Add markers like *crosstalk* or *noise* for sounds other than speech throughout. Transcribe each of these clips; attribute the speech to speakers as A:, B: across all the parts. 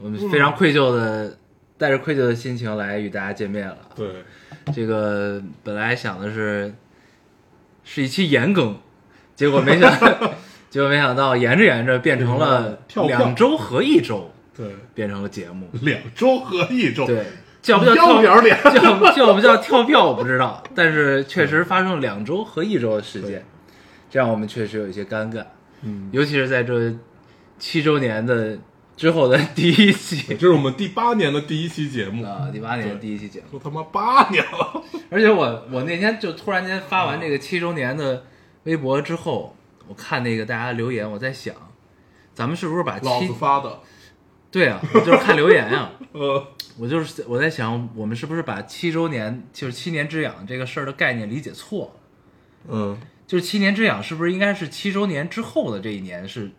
A: 我们非常愧疚的，带着愧疚的心情来与大家见面了。
B: 对，
A: 这个本来想的是是一期延更，结果没想，*laughs* 结果没想到延着延着变成了两周合一周，
B: 对，
A: 变成了节目。
B: 两周合一周，
A: 对，叫不叫跳
B: 要不要脸？*laughs*
A: 叫叫不叫跳票我不知道，但是确实发生了两周和一周的时间，这让我们确实有一些尴尬，
B: 嗯，
A: 尤其是在这七周年的之后的第一期。*laughs*
B: 这是我们第八年的第一期节目，
A: 啊，第八年的第一期节目，
B: 都他妈八年了。
A: 而且我我那天就突然间发完这个七周年的微博之后，我看那个大家留言，我在想，咱们是不是把
B: 老
A: 七
B: 子发的，
A: 对啊，我就是看留言啊，
B: 呃，*laughs*
A: 我就是我在想，我们是不是把七周年就是七年之痒这个事儿的概念理解错了？
B: 嗯，
A: 就是七年之痒是不是应该是七周年之后的这一年是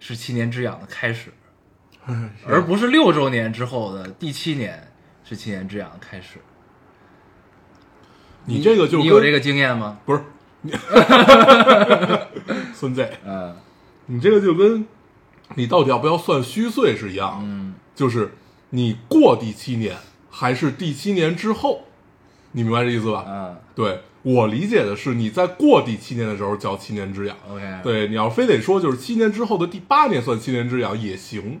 A: 是七年之痒的开始，*laughs* 而不是六周年之后的第七年是七年之痒开始？
B: 你这个就
A: 你有这个经验吗？
B: 不是你 *laughs* 孙子，
A: 嗯
B: 你这个就跟你到底要不要算虚岁是一样的，
A: 嗯，
B: 就是你过第七年还是第七年之后，你明白这意思吧？
A: 嗯
B: 对我理解的是你在过第七年的时候叫七年之痒。
A: ，OK，，
B: 对，你要非得说就是七年之后的第八年算七年之痒也行，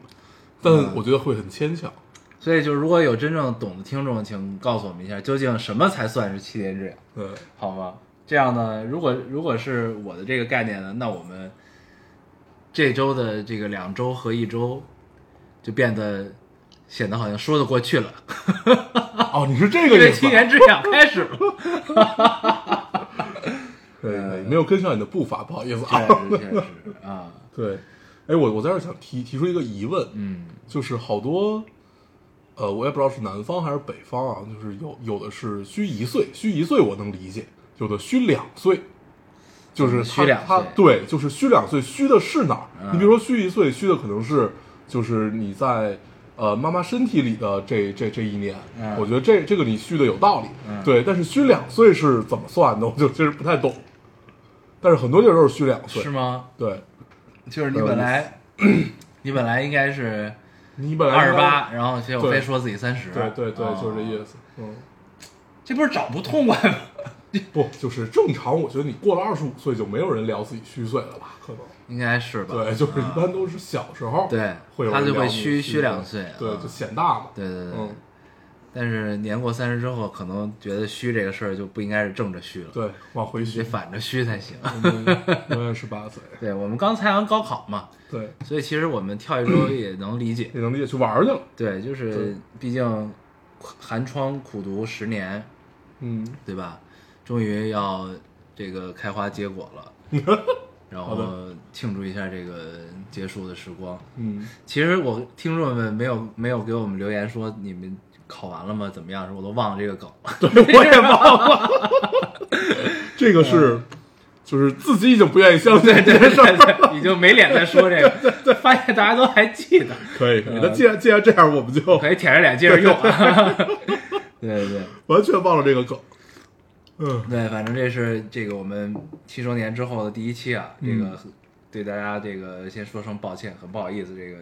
B: 但
A: 嗯
B: 我觉得会很牵强。
A: 所以就是如果有真正懂的听众，请告诉我们一下，究竟什么才算是七年之痒？
B: 对，
A: 好吗？这样呢，如果如果是我的这个概念呢，那我们这周的这个两周和一周就变得显得好像说得过去了，
B: 哦，你是这个 *laughs* 意思
A: 七年之痒开始了。*laughs*
B: 可以，可以，没有跟上你的步伐，不好意思
A: 确
B: 啊。
A: 实确实啊，*laughs*
B: 对，哎，我我在这儿想提提出一个疑问，
A: 嗯。
B: 就是好多，呃，我也不知道是南方还是北方啊，就是有有的是虚一岁，虚一岁我能理解，有的虚两岁，就是他
A: 虚两岁。
B: 他对，就是虚两岁，虚的是哪儿？
A: 嗯。
B: 你比如说虚一岁，虚的可能是就是你在呃妈妈身体里的这这这一年，
A: 嗯。
B: 我觉得这这个你虚的有道理，
A: 嗯。
B: 对，但是虚两岁是怎么算的？*laughs* 我就其实不太懂，但是很多地儿都是虚两岁。
A: 是，吗？
B: 对
A: 就是你本来你本来应该是
B: 你本来
A: 二十八，然后结果非说自己三十，
B: 对对对，
A: 哦
B: 就是这意思。嗯，
A: 这不是找不痛快吗？*laughs*
B: 不，就是正常。我觉得你过了二十五岁，就没有人聊自己虚岁了吧？可能
A: 应该是吧？
B: 对，就是一
A: 啊
B: 般都是小时候，
A: 对
B: 会有
A: 他就会
B: 人
A: 虚
B: 虚
A: 虚两岁
B: 对，
A: 啊
B: 就显大嘛。
A: 对对对，
B: 嗯，
A: 但是年过三十之后，可能觉得虚这个事儿就不应该是正着虚了，
B: 对，往回
A: 得
B: 虚，
A: 反着虚才行。
B: 永远十八岁。*laughs*
A: 对我们刚参完高考嘛，
B: 对，
A: 所以其实我们跳一周也能理解。
B: 也能理解，去玩儿去了。
A: 对，就是毕竟寒窗苦读十年，
B: 嗯，
A: 对吧？终于要这个开花结果了，*laughs* 然后庆祝一下这个结束的时光。
B: 嗯，
A: 其实我听众们没有没有给我们留言说你们考完了吗？怎么样？我都忘了这个梗对。
B: 我也忘了。这个是，就是自己已经不愿意相信这件事儿。
A: 对，已经没脸再说这个，对发现大家都还记得，*laughs*
B: 可以，可以。那既然既然这样，我们就
A: 可以舔着脸接着用。*laughs* 对对对
B: 完全忘了这个梗。嗯，
A: 对，反正这是这个我们七周年之后的第一期啊，这
B: 嗯
A: 个对大家这个先说声抱歉，很不好意思，这个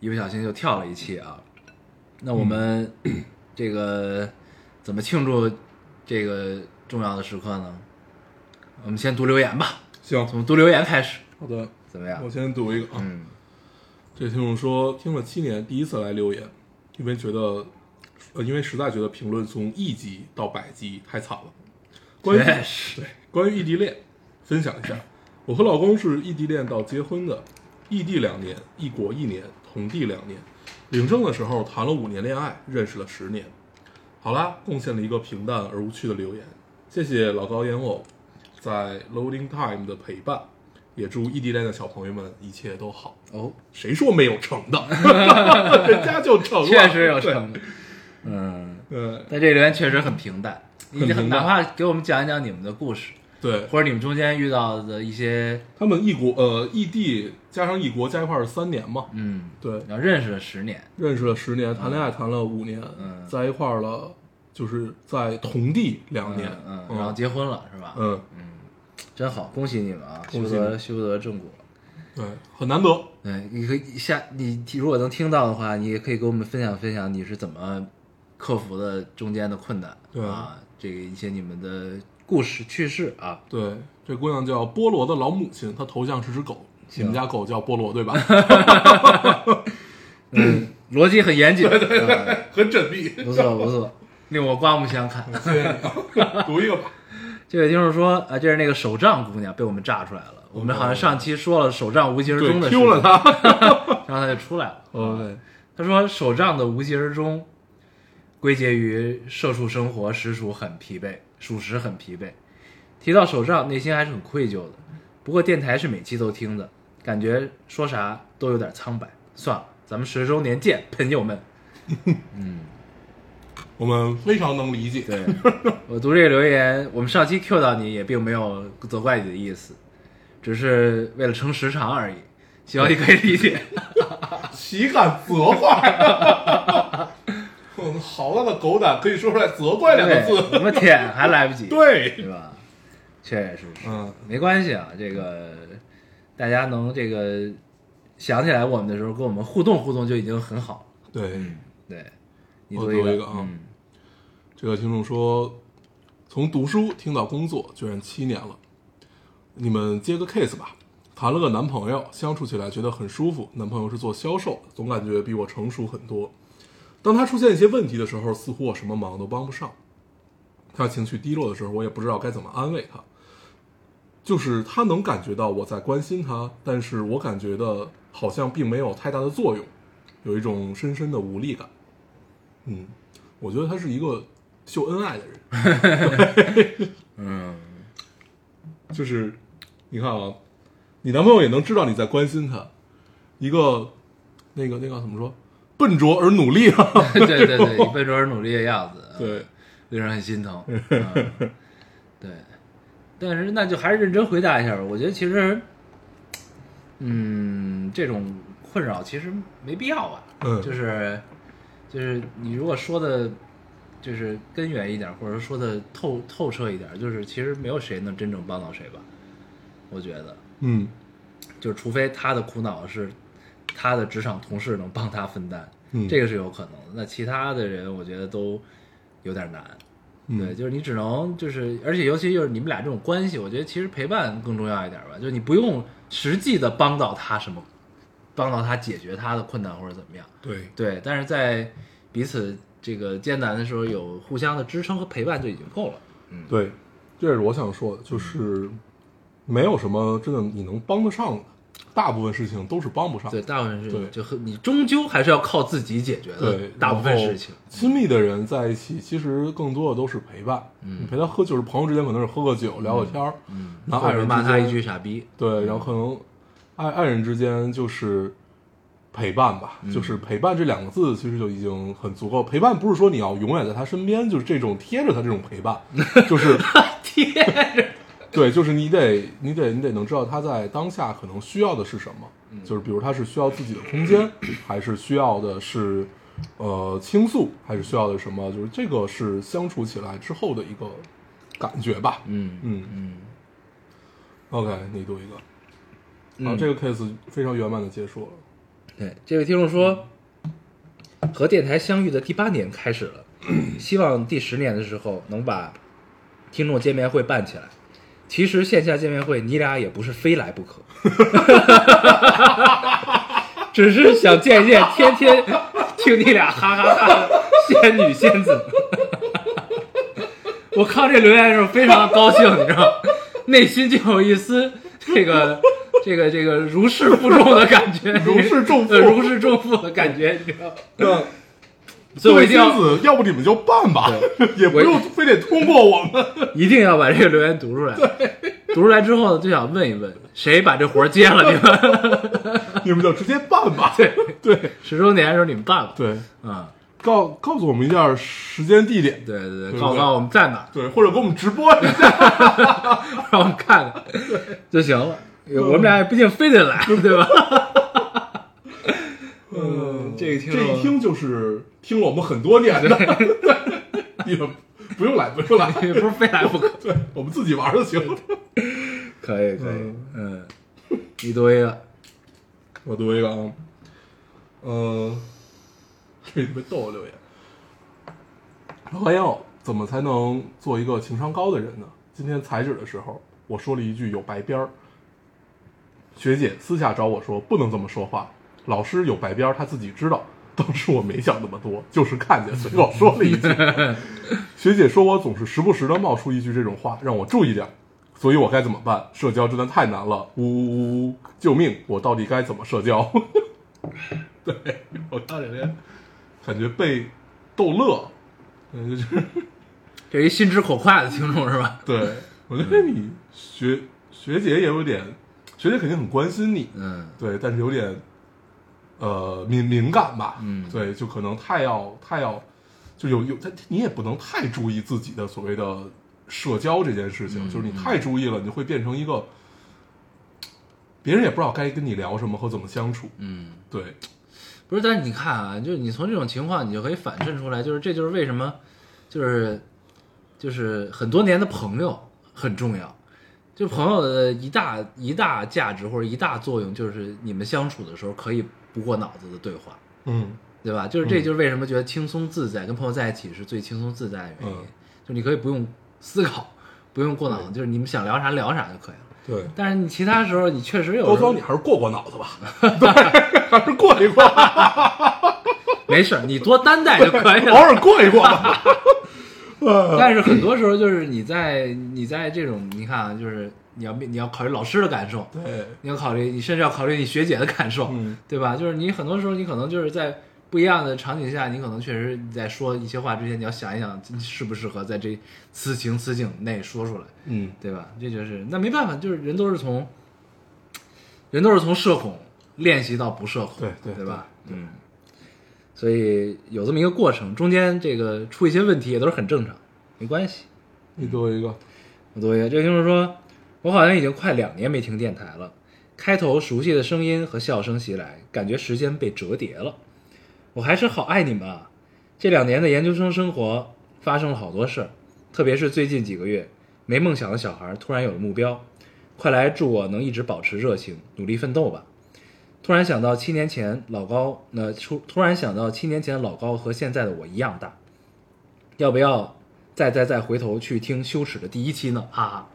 A: 一不小心就跳了一期啊。那我们这个怎么庆祝这个重要的时刻呢？我们先读留言吧，
B: 行，
A: 从读留言开始，
B: 好的，
A: 怎么样
B: 我？先读一个啊。
A: 嗯
B: 这听众说，听了七年，第一次来留言，因为觉得，呃，因为实在觉得评论从一级到百级太惨了。关于对关于异地恋，分享一下，我和老公是异地恋到结婚的，异地两年，异国一年，同地两年。领证的时候谈了五年恋爱，认识了十年。好啦，贡献了一个平淡而无趣的留言，谢谢老高烟偶在 Loading Time 的陪伴，也祝异地恋的小朋友们一切都好。
A: 哦，
B: 谁说没有成的？*laughs* 人家就成了，
A: 确实有成。嗯，
B: 对
A: 但这留言确实很平淡，你
B: 很
A: 哪怕给我们讲一讲你们的故事，
B: 对，
A: 或者你们中间遇到的一些，
B: 他们异国呃异地加上异国加一块儿是三年嘛，
A: 嗯，
B: 对，
A: 然后认识了十年，
B: 认识了十年，谈恋爱谈了五年，
A: 嗯。
B: 在一块儿了，就是在同地两年，
A: 嗯，嗯然后结婚了是吧？
B: 嗯。
A: 嗯，真好，恭喜你们啊，修得修得正果。
B: 对，很难得，
A: 对，你可以下你如果能听到的话，你也可以跟我们分享分享你是怎么克服的中间的困难，
B: 对
A: 啊，这个一些你们的故事趣事啊，
B: 对，这姑娘叫菠萝的老母亲，她头像是只狗，你们家狗叫菠萝对吧？*laughs*
A: 嗯，逻辑很严谨，对对对，
B: 很缜密，
A: 不错不错，令我刮目相看。*laughs*
B: 读一个吧，*laughs*
A: 这位听众说啊，就是那个手杖姑娘被我们炸出来了。我们好像上期说了手杖无疾而终的
B: 对，
A: 事情，
B: 丢了她，
A: 然后她就出来了。
B: OK，
A: 他说手杖的无疾而终，归结于社畜生活实属很疲惫，属实很疲惫。提到手账，内心还是很愧疚的。不过电台是每期都听的，感觉说啥都有点苍白。算了，咱们十周年见，朋友们。*laughs*
B: 嗯我们非常能理解，
A: 对我读这个留言，我们上期 Q 到你也并没有责怪你的意思，只是为了撑时长而已。希望你可以理解。*laughs*
B: 岂敢责怪？嗯好大的狗胆，可以说出来“责怪”两个，字。
A: 怎么舔还来不及。*laughs*
B: 对，
A: 对吧？确实是，
B: 嗯，
A: 没关系啊，这个大家能这个想起来我们的时候跟我们互动互动就已经很好了。
B: 对，
A: 对，你
B: 我
A: 读一
B: 读一个啊
A: 嗯，
B: 这个听众说，从读书听到工作，居然七年了。你们接个 case 吧。谈了个男朋友，相处起来觉得很舒服。男朋友是做销售，总感觉比我成熟很多。当他出现一些问题的时候，似乎我什么忙都帮不上。他情绪低落的时候，我也不知道该怎么安慰他。就是他能感觉到我在关心他，但是我感觉的好像并没有太大的作用，有一种深深的无力感。嗯，我觉得他是一个秀恩爱的人。*laughs*
A: 嗯，
B: 就是你看啊，你男朋友也能知道你在关心他，一个那个那个怎么说，笨拙而努力啊。
A: 对 *laughs* 对对，你笨拙而努力的样子，*laughs*
B: 对，
A: 令人很心疼。*laughs* 嗯、对，但是那就还是认真回答一下吧。我觉得其实，嗯，这种困扰其实没必要吧。
B: 嗯
A: 就是就是你如果说的，就是根源一点，或者说说的透透彻一点，就是其实没有谁能真正帮到谁吧。我觉得，
B: 嗯，
A: 就是除非他的苦恼是他的职场同事能帮他分担，
B: 嗯
A: 这个是有可能的。那其他的人，我觉得都有点难。
B: 嗯
A: 对，就是你只能就是，而且尤其就是你们俩这种关系，我觉得其实陪伴更重要一点吧。就是你不用实际的帮到他什么，帮到他解决他的困难或者怎么样。
B: 对，
A: 对，但是在彼此这个艰难的时候有互相的支撑和陪伴就已经够了。嗯，
B: 对，这是我想说的，就是没有什么真的你能帮得上的，大部分事情都是帮不上。
A: 对，大部分事情
B: 对
A: 就和你终究还是要靠自己解决的。
B: 对，
A: 大部分事情。
B: 亲密的人在一起，其实更多的都是陪伴。
A: 嗯
B: 你陪他喝，就是朋友之间可能是喝个酒、聊个天儿，
A: 嗯，
B: 爱人
A: 骂他一句傻逼。
B: 对，然后可能爱爱人之间就是陪伴吧，
A: 嗯
B: 就是陪伴这两个字其实就已经很足够。陪伴不是说你要永远在他身边，就是这种贴着他这种陪伴，*laughs* 就是
A: 贴着。
B: 对，就是你得你得你得能知道他在当下可能需要的是什么，
A: 嗯
B: 就是比如他是需要自己的空间，还是需要的是呃倾诉，还是需要的什么？就是这个是相处起来之后的一个感觉吧。
A: 嗯
B: 嗯
A: 嗯
B: OK，你读一个。好，
A: 嗯
B: 这个 case 非常圆满的结束了。
A: 对，这位听众说，和电台相遇的第八年开始了，*clears throat* 希望第十年的时候能把听众见面会办起来。其实线下见面会你俩也不是非来不可，*laughs* 只是想见一见天天听你俩哈哈哈的仙女仙子。*laughs* 我看这留言的时候非常的高兴，你知道，内心就有一丝这个 *laughs* 这个这个如释负重的感觉，
B: 如释重负
A: 呃如释重负的感觉，你知道。
B: 那
A: 所以我一定要，
B: 要不你们就办吧，*laughs* 也不用非得通过我们。*laughs*
A: 一定要把这个留言读出来。*laughs* 读出来之后呢，就想问一问，谁把这活儿接了？你们
B: 你们就直接办吧。对对
A: 十周年的时候你们办吧。
B: 对，
A: 啊，
B: 告告诉我们一下时间地点，
A: 对对对，告诉告诉我们在哪，
B: 对，或者给我们直播一下。
A: 让我们看看就行了。我们俩也不一定非得来，对吧？嗯，这个听
B: 这一听就是听了我们很多年的，*laughs* 你们不用来，不用来，*laughs*
A: 不是非来不可。*laughs*
B: 对我们自己玩就行了。
A: 可以可以，嗯，你读一个，
B: 我读一个啊，嗯，这特别逗的留言。老朋友，怎么才能做一个情商高的人呢？今天裁纸的时候，我说了一句有白边儿。学姐私下找我说不能这么说话，老师有白边儿他自己知道。当时我没想那么多，就是看见随口说了一句。学姐说我总是时不时的冒出一句这种话，让我注意点儿。所以我该怎么办？社交真的太难了，呜呜呜呜！救命！我到底该怎么社交？对我看这边，感觉被逗乐，*laughs* *laughs* *laughs* 嗯，就是
A: 这一心直口快的听众是吧？
B: 对我觉得你学学姐也有点，学姐肯定很关心你，
A: 嗯，
B: 对，但是有点呃敏敏感吧，
A: 嗯。
B: 对，就可能太要太要，就有有他你也不能太注意自己的所谓的社交这件事情，
A: 嗯
B: 就是你太注意了，你就会变成一个别人也不知道该跟你聊什么和怎么相处，
A: 嗯，
B: 对，
A: 不是，但是你看啊，就是你从这种情况，你就可以反衬出来，就是这就是为什么，就是就是很多年的朋友很重要。就朋友的一大一大价值或者一大作用，就是你们相处的时候可以不过脑子的对话，
B: 嗯
A: 对吧？就是这
B: 嗯
A: 就是为什么觉得轻松自在，跟朋友在一起是最轻松自在的原因。
B: 嗯
A: 就你可以不用思考，不用过脑子，就是你们想聊啥聊啥就可以了。
B: 对。
A: 但是你其他时候，你确实有
B: 高
A: 时候，
B: 你还是过过脑子吧，对，还是过一过，*laughs*
A: 没事儿，你多担待就可以了
B: 偶。尔过一过吧。*laughs* *laughs*
A: 但是很多时候就是你在你在这种你看啊，就是你要你要考虑老师的感受，
B: 对，
A: 你要考虑你甚至要考虑你学姐的感受，
B: 嗯
A: 对吧？就是你很多时候你可能就是在不一样的场景下，你可能确实你在说一些话之前，你要想一想适不适合在这此情此景内说出来，
B: 嗯，
A: 对吧？这就是那没办法，就是人都是从人都是从社恐练习到不社恐，
B: 对对
A: 对吧？嗯，所以有这么一个过程，中间这个出一些问题也都是很正常，没关系。
B: 你给我一个，
A: 我读一个，这个听众说，我好像已经快两年没听电台了。开头熟悉的声音和笑声袭来，感觉时间被折叠了。我还是好爱你们啊！这两年的研究生生活发生了好多事儿，特别是最近几个月，没梦想的小孩突然有了目标。快来祝我能一直保持热情，努力奋斗吧！突然想到七年前老高，那、出突然想到七年前老高和现在的我一样大，要不要再再再回头去听羞耻的第一期呢？哈哈。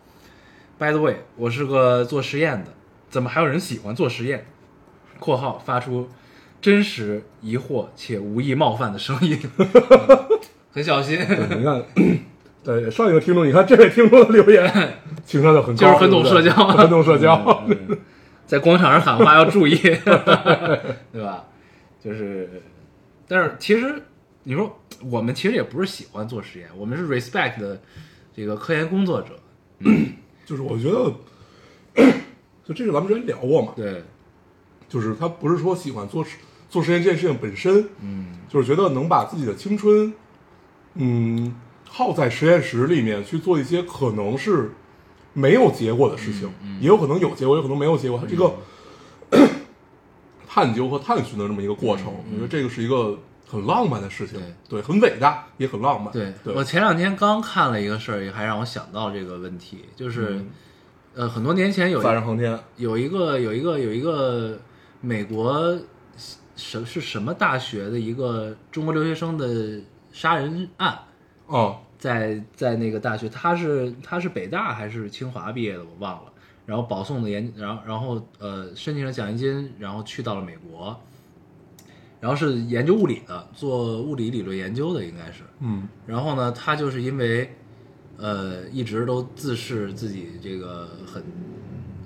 A: By the way，我是个做实验的，怎么还有人喜欢做实验？（括号发出真实、疑惑且无意冒犯的声音，*laughs* 很小心，
B: 你看，*laughs* 对上一个听众，你看这位听众的留言，*laughs* 情商就很高，
A: 就是很懂
B: 对不对
A: 社交
B: 很懂社交。
A: 嗯在广场上喊话要注意，对吧？就是，但是其实你说我们其实也不是喜欢做实验，我们是 respect 的这个科研工作者，
B: 就是我觉得，就这个咱们之前聊过嘛，
A: 对，
B: 就是他不是说喜欢做做实验这件事情本身，
A: 嗯，
B: 就是觉得能把自己的青春，嗯，耗在实验室里面去做一些可能是没有结果的事情，
A: 嗯
B: 也有可能有结果，也有可能没有结果，它这个、*clears throat* 探究和探寻的这么一个过程，我觉得这个是一个很浪漫的事情，
A: 对
B: 对，很伟大，也很浪漫，
A: 对
B: 对，
A: 我前两天刚看了一个事儿，也还让我想到这个问题，就是、
B: 嗯
A: 呃，很多年前有一
B: 载人航天，
A: 有一个有一个有一个美国什是什么大学的一个中国留学生的杀人案，
B: 哦，
A: 在在那个大学，他是他是北大还是清华毕业的，我忘了。然后保送的研，然后然后呃申请了奖学金，然后去到了美国，然后是研究物理的，做物理理论研究的应该是。
B: 嗯
A: 然后呢，他就是因为呃一直都自视自己这个很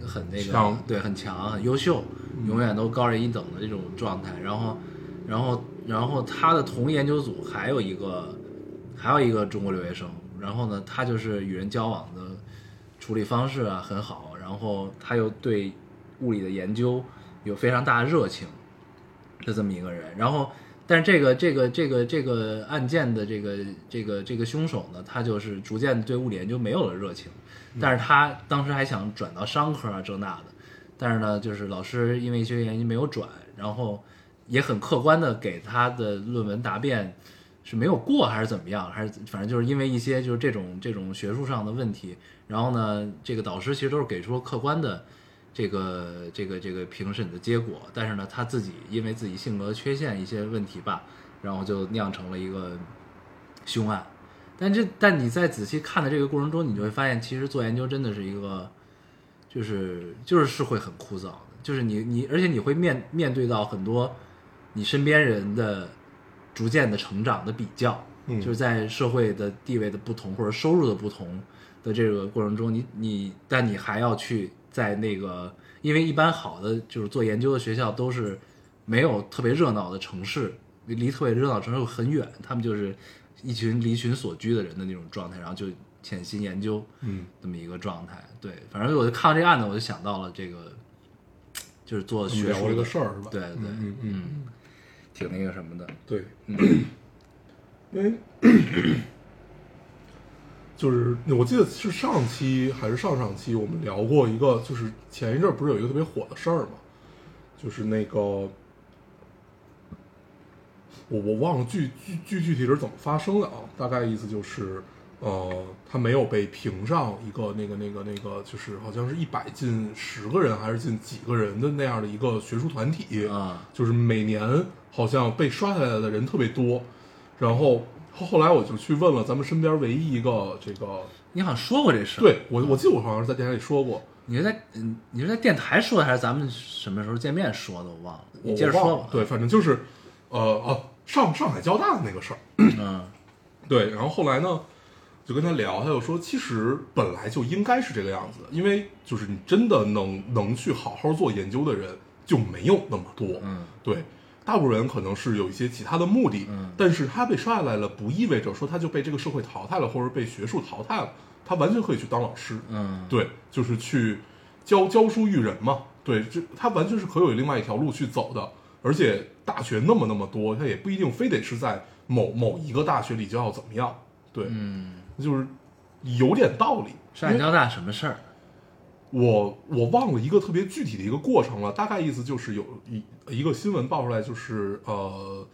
A: 很那个对很强很优秀，永远都高人一等的这种状态。然后然后然后他的同研究组还有一个还有一个中国留学生，然后呢，他就是与人交往的处理方式啊很好，然后他又对物理的研究有非常大的热情的这么一个人，然后。但是这个这个这个这个案件的这个这个这个凶手呢，他就是逐渐对物理研究没有了热情，但是他当时还想转到商科啊这那的，但是呢，就是老师因为一些原因没有转，然后也很客观的给他的论文答辩是没有过还是怎么样，还是反正就是因为一些就是这种这种学术上的问题，然后呢，这个导师其实都是给出了客观的这个这个这个评审的结果，但是呢，他自己因为自己性格缺陷一些问题吧，然后就酿成了一个凶案。但这但你在仔细看的这个过程中，你就会发现，其实做研究真的是一个，就是就是是会很枯燥的，就是你你而且你会面面对到很多你身边人的逐渐的成长的比较，
B: 嗯
A: 就是在社会的地位的不同或者收入的不同的这个过程中，你你但你还要去在那个，因为一般好的就是做研究的学校都是没有特别热闹的城市，离离特别热闹城市又很远，他们就是一群离群所居的人的那种状态，然后就潜心研究，
B: 嗯，
A: 这么一个状态。对，反正我就看到这个案子，我就想到了这个，就是做学术的
B: 个事儿是吧？
A: 对对，
B: 嗯嗯嗯，
A: 挺那个什么的。
B: 对，因为 *coughs* 就是我记得是上期还是上上期我们聊过一个，就是前一阵儿不是有一个特别火的事儿嘛，就是那个我我忘了具具具具体是怎么发生的啊，大概意思就是。呃，他没有被评上一个那个那个那个，就是好像是一百进十个人还是进几个人的那样的一个学术团体
A: 啊
B: 就是每年好像被刷下来的人特别多，然后后后来我就去问了咱们身边唯一一个这个，
A: 你好像说过这事儿，
B: 对我我记得我好像是在电台里说过，
A: 你是在嗯，你是在电台说的，还是咱们什么时候见面说的？我忘了，
B: 我
A: 你接着说吧。
B: 我忘了对，反正就是呃哦上上海交大的那个事儿，
A: 嗯。
B: 对，然后后来呢，就跟他聊，他就说，其实本来就应该是这个样子的，因为就是你真的能能去好好做研究的人就没有那么多，
A: 嗯。
B: 对，大部分人可能是有一些其他的目的，
A: 嗯
B: 但是他被刷下来了，不意味着说他就被这个社会淘汰了，或者被学术淘汰了，他完全可以去当老师，
A: 嗯，
B: 对，就是去教教书育人嘛。对，这他完全是可以有另外一条路去走的。而且大学那么那么多，他也不一定非得是在某某一个大学里就要怎么样。对，
A: 嗯，
B: 就是有点道理。
A: 上海交大什么事儿？
B: 我我忘了一个特别具体的一个过程了，大概意思就是有一一个新闻爆出来，就是呃，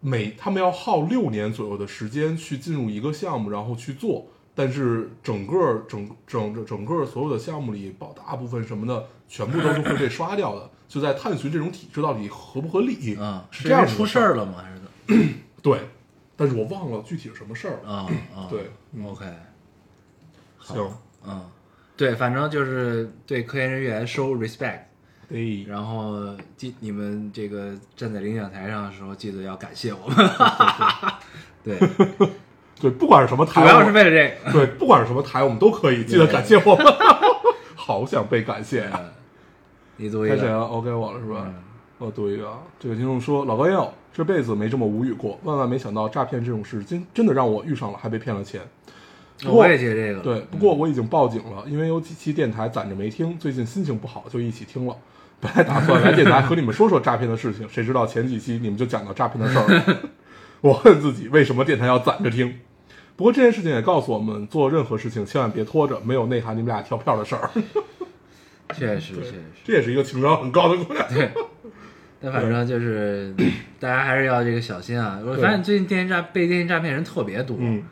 B: 每他们要耗六年左右的时间去进入一个项目，然后去做，但是整个整整整个所有的项目里，包大部分什么的，全部都是会被刷掉的，就在探寻这种体制到底合不合理
A: 啊，
B: 是这样
A: 出事儿了吗？还是怎么？*clears throat*
B: 对，但是我忘了具体是什么事儿了。
A: 啊啊，*clears throat*
B: 对嗯
A: ，OK，好
B: 行，
A: 嗯，对，反正就是对科研人员 show respect，
B: 对，
A: 然后记你们这个站在领奖台上的时候，记得要感谢我们。对，*laughs*
B: 对，不管是什么台，
A: 主要是为了这个。
B: 对，不管是什么台，我们都可以记得感谢我们。*laughs* 好想被感谢
A: 你读一个，
B: 开谁啊？OK 我了是吧？
A: 嗯
B: 我读一个啊。这个听众说：“老高要这辈子没这么无语过，万万没想到诈骗这种事真真的让我遇上了，还被骗了钱。不过
A: 我也接这个。
B: 对，不过我已经报警了，因为有几期电台攒着没听，最近心情不好就一起听了。本来打算来电台和你们说说诈骗的事情，谁知道前几期你们就讲到诈骗的事儿了。我恨自己为什么电台要攒着听。不过这件事情也告诉我们，做任何事情千万别拖着，没有内涵你们俩跳票的事儿。
A: 确实确实。
B: 这也是一个情商很高的姑娘。
A: 对，但反正就是大家还是要这个小心啊！我发现最近电信诈被电信诈骗人特别多，
B: 嗯，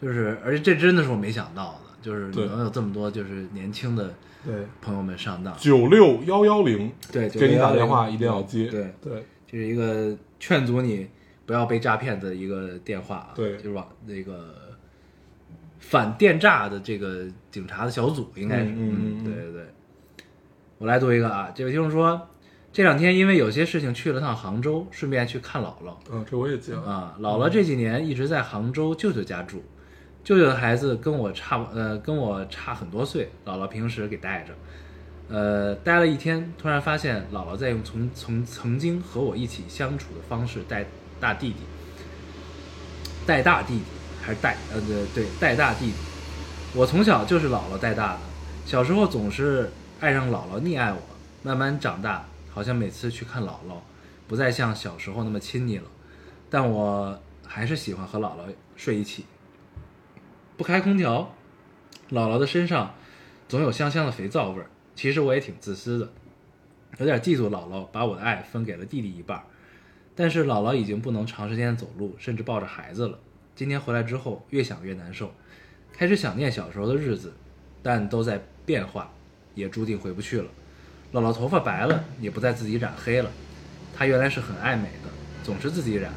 A: 就是而且这真的是我没想到的，就是
B: 对
A: 能有这么多就是年轻的
B: 对，
A: 朋友们上当。
B: 九六幺幺零，
A: 对，
B: 给你打电话一定要接。
A: 对，
B: 对
A: 这是一个劝阻你不要被诈骗的一个电话啊，
B: 对
A: 就是往那个反电诈的这个警察的小组应该是，
B: 嗯
A: 对对对。我来读一个啊，这位听众说，这两天因为有些事情去了趟杭州，顺便去看姥姥。
B: 嗯，这我也接了。
A: 啊，姥姥这几年一直在杭州舅舅家住，舅舅的孩子跟我差不呃跟我差很多岁，姥姥平时给带着。呃，待了一天，突然发现姥姥在用从从曾经和我一起相处的方式带大弟弟，带大弟弟还是带呃对对带大弟弟。我从小就是姥姥带大的，小时候总是爱让姥姥溺爱我，慢慢长大，好像每次去看姥姥，不再像小时候那么亲昵了，但我还是喜欢和姥姥睡一起。不开空调，姥姥的身上总有香香的肥皂味儿。其实我也挺自私的，有点嫉妒姥姥把我的爱分给了弟弟一半儿。但是姥姥已经不能长时间走路，甚至抱着孩子了。今天回来之后，越想越难受，开始想念小时候的日子，但都在变化，也注定回不去了。姥姥头发白了，也不再自己染黑了。她原来是很爱美的，总是自己染。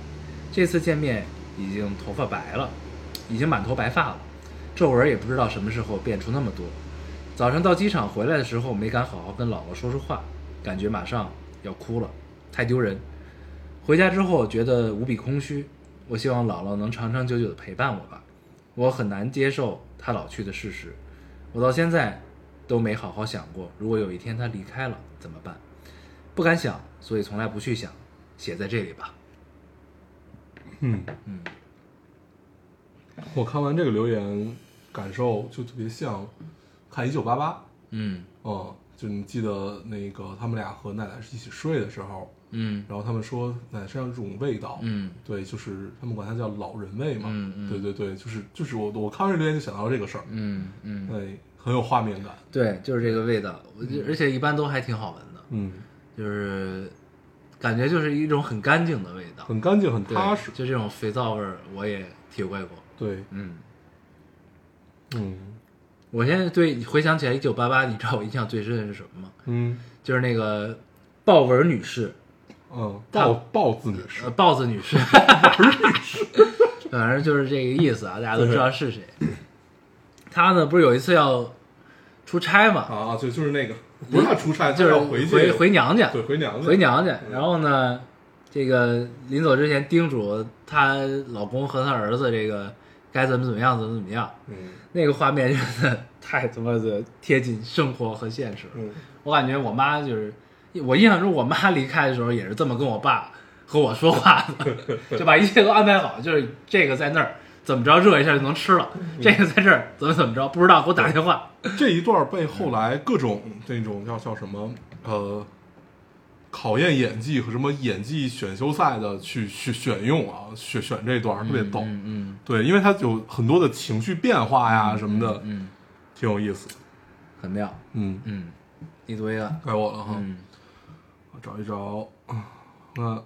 A: 这次见面已经头发白了，已经满头白发了，皱纹也不知道什么时候变出那么多。早上到机场回来的时候，没敢好好跟姥姥说说话，感觉马上要哭了，太丢人。回家之后觉得无比空虚，我希望姥姥能长长久久的陪伴我吧。我很难接受她老去的事实，我到现在都没好好想过，如果有一天她离开了怎么办？不敢想，所以从来不去想，写在这里吧。
B: 嗯
A: 嗯，
B: 我看完这个留言，感受就特别像看《一九八八》。
A: 嗯。
B: 嗯，就你记得那个他们俩和奶奶是一起睡的时候，
A: 嗯。
B: 然后他们说奶奶身上这种味道，
A: 嗯。
B: 对，就是他们管它叫老人味嘛，
A: 嗯嗯。
B: 对对对，就是就是我我看完这留言就想到这个事儿，
A: 嗯嗯，
B: 对，很有画面感，
A: 对，就是这个味道，而且一般都还挺好闻的，
B: 嗯，
A: 就是感觉就是一种很干净的味道，
B: 很干净，很踏实，
A: 就这种肥皂味儿，我也体会过。
B: 对，
A: 嗯，
B: 嗯
A: 我现在对回想起来一九八八，你知道我印象最深的是什么吗？
B: 嗯
A: 就是那个豹纹女士，
B: 嗯，豹豹子女士
A: 呃，，豹子女士 *laughs* *laughs* 反正就是这个意思啊，大家都知道是谁。她呢，不是有一次要出差嘛，
B: 啊，对就是那个不是他出差，
A: 就是
B: 要回去
A: 回回娘家，
B: 对回娘家
A: 回娘家。然后呢，这个临走之前叮嘱她老公和她儿子，这个该怎么怎么样，怎么怎么样。
B: 嗯
A: 那个画面真的太他妈的贴近生活和现实了。
B: 嗯
A: 我感觉我妈就是，我印象中我妈离开的时候也是这么跟我爸和我说话的，*laughs* 就把一切都安排好，就是这个在那儿怎么着热一下就能吃了，这个在这儿怎么怎么着不知道给我打电话。
B: 这一段被后来各种这种叫叫什么呃考验演技和什么演技选秀赛的去去选用啊，选选这段特别逗。
A: 嗯嗯
B: 对，因为他有很多的情绪变化呀什么的，
A: 嗯，
B: 挺有意思。
A: 很妙。
B: 嗯，
A: 嗯，你读一个。
B: 该我了哈，
A: 嗯
B: 我找一找。*clears throat* 那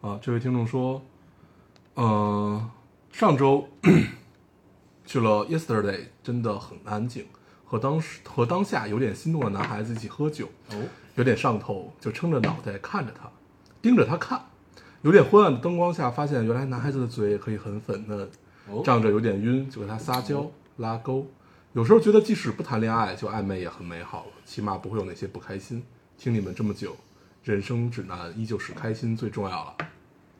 B: 啊，这位听众说，呃，上周 *clears throat* 去了 Yesterday，真的很安静，和当时和当下有点心动的男孩子一起喝酒，
A: 哦，
B: 有点上头，就撑着脑袋看着他，盯着他看。有点昏暗的灯光下，发现原来男孩子的嘴也可以很粉嫩，
A: 哦
B: 仗着有点晕，就跟他撒娇拉钩。有时候觉得即使不谈恋爱，就暧昧也很美好了，起码不会有那些不开心。听你们这么久，人生指南依旧是开心最重要了。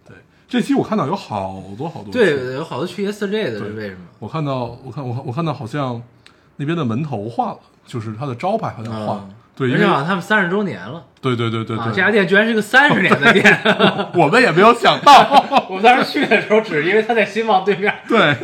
B: 对，这期我看到有好多好多，
A: 对，有好多去 yesterday 的是为什么？
B: 我看到，我看我看我看到好像那边的门头换了，就是它的招牌好像换了。
A: 嗯
B: 对，因为
A: 而且好像他们三十周年了
B: 对对对对
A: 啊！
B: 对，
A: 这家店居然是个三十年的店。*laughs*
B: 我们也没有想到。*laughs*
A: 我们当时去的时候，只是因为他在新旺对面。*laughs*
B: 对，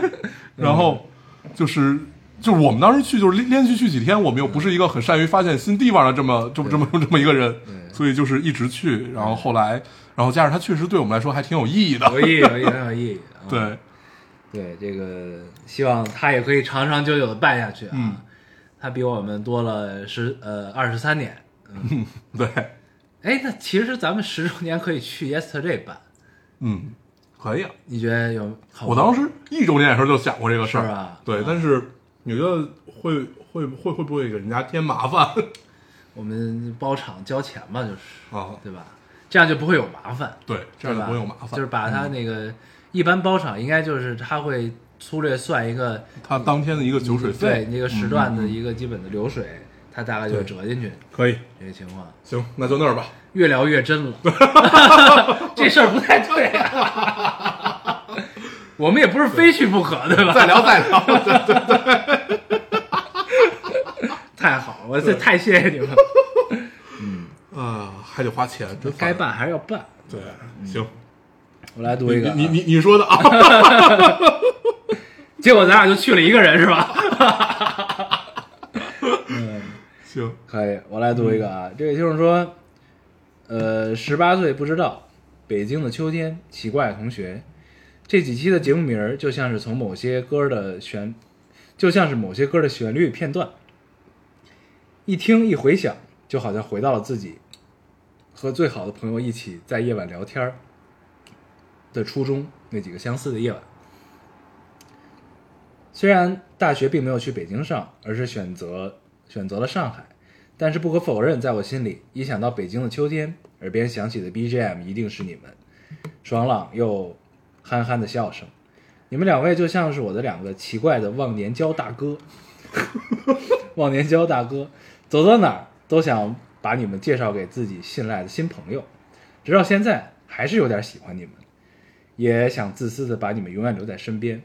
B: 然后就是就是我们当时去就是连连续去几天，我们又不是一个很善于发现新地方的这么这么这么这么一个人，所以就是一直去，然后后来，然后加上他确实对我们来说还挺有意义的。
A: 有意义，有意义，很有意义。啊
B: 对，
A: 对，这个希望他也可以长长久久的办下去啊。
B: 嗯
A: 他比我们多了十呃二十三年。
B: 对，
A: 哎，那其实咱们十周年可以去 yesterday 办，
B: 嗯，可以啊。
A: 你觉得有好？
B: 我当时一周年的时候就想过这个事儿
A: 是吧
B: 对，但是你觉得会会会会不会给人家添麻烦 *laughs*
A: 我们包场交钱嘛，就是
B: 啊？
A: 对吧？这样就不会有麻烦，
B: 对，这样就？不会有麻烦。
A: 就是把他那个、一般包场应该就是他会粗略算一个
B: 他当天的一个酒水费，
A: 对那个时段的
B: 嗯嗯嗯
A: 一个基本的流水，他大概就
B: 对
A: 折进去
B: 可以，
A: 这个情况。
B: 行，那就那儿吧。
A: 越聊越真了，*laughs* 这事儿不太对啊。我们也不是非去不可，对吧？
B: 再聊再聊，*laughs*
A: 太好了，我这太谢谢你们了。
B: 还得花钱，真
A: 该。办还是要办。
B: 对，行，
A: 我来读一个啊，
B: 你你你你说的啊，*laughs*
A: 结果咱俩就去了一个人是吧？*laughs*
B: 嗯行，
A: 可以，我来读一个啊。这位听众说，呃，十八岁不知道，北京的秋天，奇怪同学，这几期的节目名儿就像是从某些歌的旋，就像是某些歌的旋律片段，一听一回想，就好像回到了自己和最好的朋友一起在夜晚聊天儿的初中那几个相似的夜晚。虽然大学并没有去北京上，而是选择选择了上海，但是不可否认，在我心里，一想到北京的秋天，耳边响起的 BGM 一定是你们，爽朗又憨憨的笑声。你们两位就像是我的两个奇怪的忘年交大哥，忘年交大哥，走到哪儿都想把你们介绍给自己信赖的新朋友，直到现在还是有点喜欢你们，也想自私的把你们永远留在身边。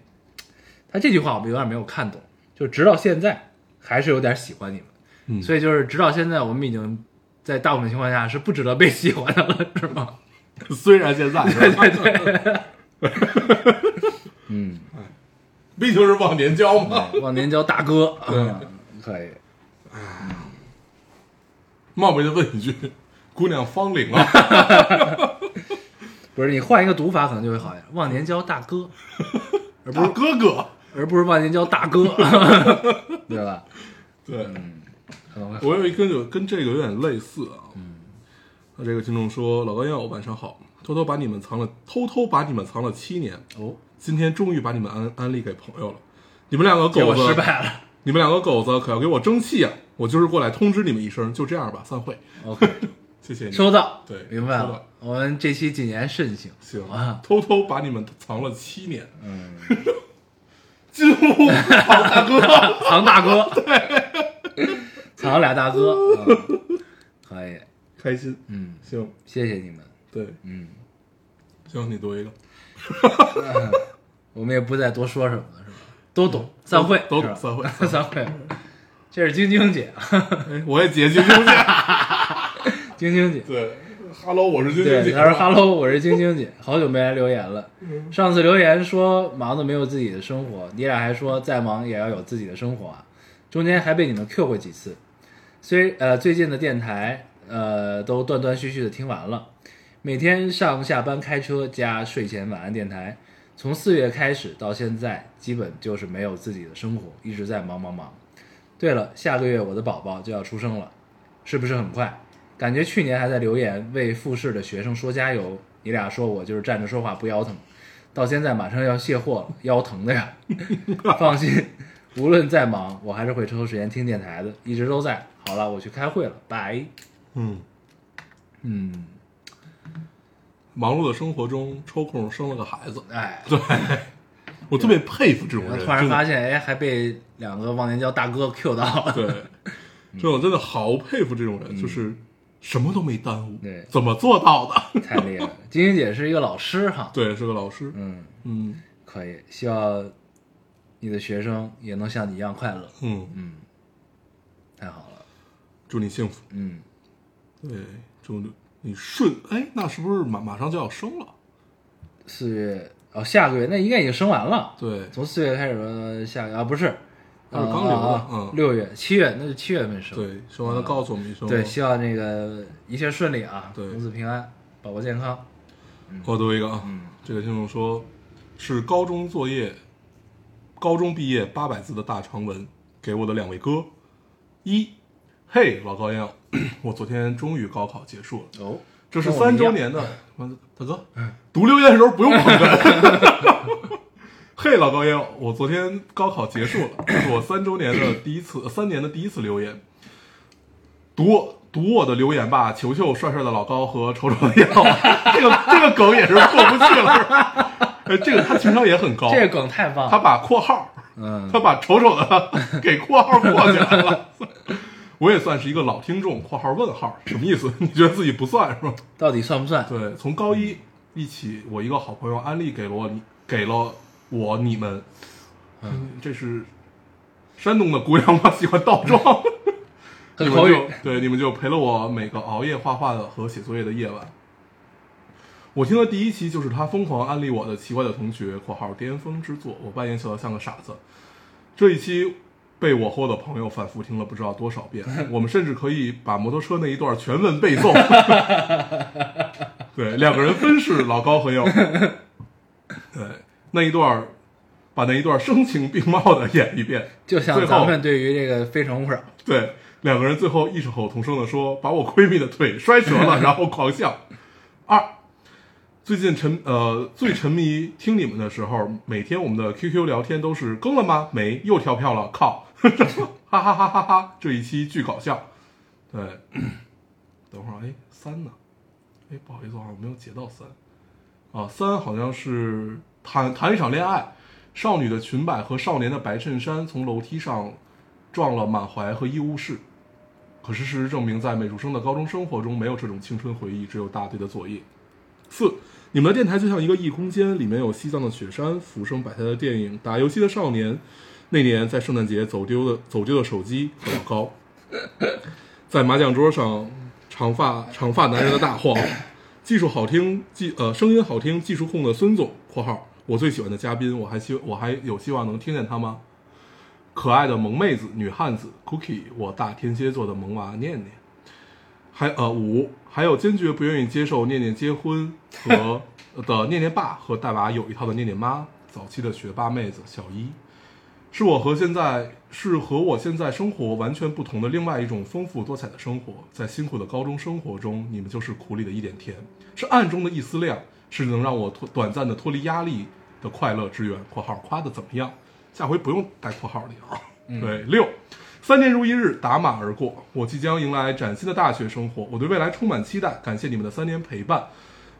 A: 他这句话我们有点没有看懂，就直到现在还是有点喜欢你们，
B: 嗯。
A: 所以就是直到现在我们已经在大部分情况下是不值得被喜欢的了，是吗？*laughs*
B: 虽然现在对对对。*laughs*
A: 嗯，
B: 毕竟是忘年交嘛，
A: 忘年交大哥，嗯，可以，
B: 冒昧的问一句，姑娘芳龄啊，*laughs*
A: 不是你换一个读法可能就会好一点，忘年交大哥，*laughs* 而不是
B: 哥哥，
A: 而不是忘年交大哥，*laughs* 对吧？
B: 对，
A: 可能会好
B: 我有一个有跟这个有点类似啊。嗯，那这个听众说：“老高要晚上好，偷偷把你们藏了，偷偷把你们藏了七年，
A: 哦，
B: 今天终于把你们安安利给朋友了。你们两个
A: 结果
B: 狗子
A: 失败了。
B: 你们两个狗子可要给我争气啊！我就是过来通知你们一声，就这样吧，散会。
A: OK，
B: 谢谢你。
A: 收到，
B: 对
A: 明白了。我们这期谨言慎行，
B: 行。
A: 啊，
B: 偷偷把你们藏了七年，
A: 嗯，
B: 进屋好大哥，
A: 藏大哥，*laughs* *laughs* 对。藏俩大哥，嗯。可以，
B: 开心。
A: 嗯，
B: 行，
A: 谢谢你们，
B: 对，
A: 嗯，
B: 行，你读一个，*laughs*
A: 我们也不再多说什么了，是吧？都懂，散会，
B: 都
A: 懂
B: 散会。
A: 散会。这是晶晶姐，
B: 哎，我也姐晶晶姐。
A: 晶晶姐，
B: 对，Hello，我是晶晶
A: 对，
B: 姐。
A: 她说 “hello”，我是晶晶姐，*laughs* 好久没来留言了。
B: 嗯
A: 上次留言说忙的没有自己的生活，你俩还说再忙也要有自己的生活啊，中间还被你们 Q 过几次。虽呃最近的电台呃都断断续续的听完了，每天上下班开车加睡前晚安电台，从四月开始到现在，基本就是没有自己的生活，一直在忙忙忙。对了，下个月我的宝宝就要出生了，是不是很快？感觉去年还在留言为复试的学生说加油，你俩说我就是站着说话不腰疼，到现在马上要卸货了，腰疼的呀。*laughs* 放心，无论再忙，我还是会抽时间听电台的，一直都在。好了，我去开会了，拜。
B: 嗯，
A: 嗯，
B: 忙碌的生活中抽空生了个孩子，
A: 哎，
B: 对我特别佩服这种人。
A: 我突然发现，哎，还被两个忘年交大哥 Q 到了。
B: 对，这种真的好佩服这种人，就是什么都没耽误，
A: 嗯对。
B: 怎么做到的？*laughs*
A: 太厉害了！晶晶姐是一个老师哈，*laughs*
B: 对，是个老师，
A: 嗯，
B: 嗯。
A: 可以，希望你的学生也能像你一样快乐，
B: 嗯，
A: 嗯，太好了，
B: 祝你幸福。
A: 嗯，
B: 对，祝你顺。哎，那是不是马马上就要生了？
A: 四月哦，下个月那应该已经生完了，
B: 对，
A: 从四月开始下个啊不是，
B: 那是刚留的嗯
A: 六月七月那就七月份生，
B: 对，生完了告诉我们一声。
A: 对，希望那个一切顺利啊，
B: 对。
A: 母子平安，宝宝健康，
B: 我读一个啊，
A: 嗯。
B: 这个听众说，是高中作业，高中毕业八百字的大长文，给我的两位哥。一，嘿，老高烟，*coughs* 我昨天终于高考结束了，
A: 哦，
B: 这是三周年的，大哥，*laughs* 读留言的时候不用捧哏。*laughs* 嘿，老高烟，我昨天高考结束了，这是我三周年的第一次，三年的第一次留言。读我读我的留言吧，球球帅帅的老高和丑丑的耀，这个这个梗也是过不去了，是吧？呃，这个他情商也很高，
A: 这个梗太棒了，
B: 他把括号，
A: 嗯
B: 他把丑丑的 *laughs* 给括号过去来了。*laughs* 我也算是一个老听众，括号问号什么意思？*laughs* 你觉得自己不算是吧？
A: 到底算不算？
B: 对，从高一一起，我一个好朋友安利给了我，你给了我你们，嗯，这是山东的姑娘吗？喜欢倒装，你们就对，你们就陪了我每个熬夜画画的和写作业的夜晚。我听的第一期就是他疯狂安利我的《奇怪的同学》（括号巅峰之作），我扮演小的像个傻子。这一期被我和我的朋友反复听了不知道多少遍，*laughs* 我们甚至可以把摩托车那一段全文背诵。*laughs* 对，两个人分饰老高和耀武。对，那一段儿把那一段声情并茂的演一遍，*laughs*
A: 就像咱们对于这个《非诚勿扰》，*laughs*
B: 对，两个人最后异口同声的说：“把我闺蜜的腿摔折了。”然后狂笑。*laughs* 二，最近沉呃最沉迷听你们的时候，每天我们的 QQ 聊天都是更了吗？没，又跳票了，靠！哈哈哈哈哈！这一期巨搞笑。对，等会儿哎三呢？哎不好意思啊，我没有截到三。啊，三好像是谈谈一场恋爱，少女的裙摆和少年的白衬衫从楼梯上撞了满怀和医务室。可是事实证明，在美术生的高中生活中，没有这种青春回忆，只有大堆的作业。四，你们的电台就像一个异空间，里面有西藏的雪山、浮生百态的电影、打游戏的少年。那年在圣诞节走丢的走丢的手机和老高，在麻将桌上长发长发男人的大晃，技术好听技呃声音好听技术控的孙总（括号我最喜欢的嘉宾），我还希我还有希望能听见他吗？可爱的萌妹子女汉子 Cookie，我大天蝎座的萌娃念念，还呃五，还有坚决不愿意接受念念结婚和 *laughs* 的念念爸和带娃有一套的念念妈，早期的学霸妹子小一，是我和现在是和我现在生活完全不同的另外一种丰富多彩的生活，在辛苦的高中生活中，你们就是苦里的一点甜，是暗中的一丝亮，是能让我脱短暂的脱离压力的快乐之源。（括号夸的怎么样？下回不用带括号里啊。对，六，三年如一日，打马而过。我即将迎来崭新的大学生活，我对未来充满期待。感谢你们的三年陪伴，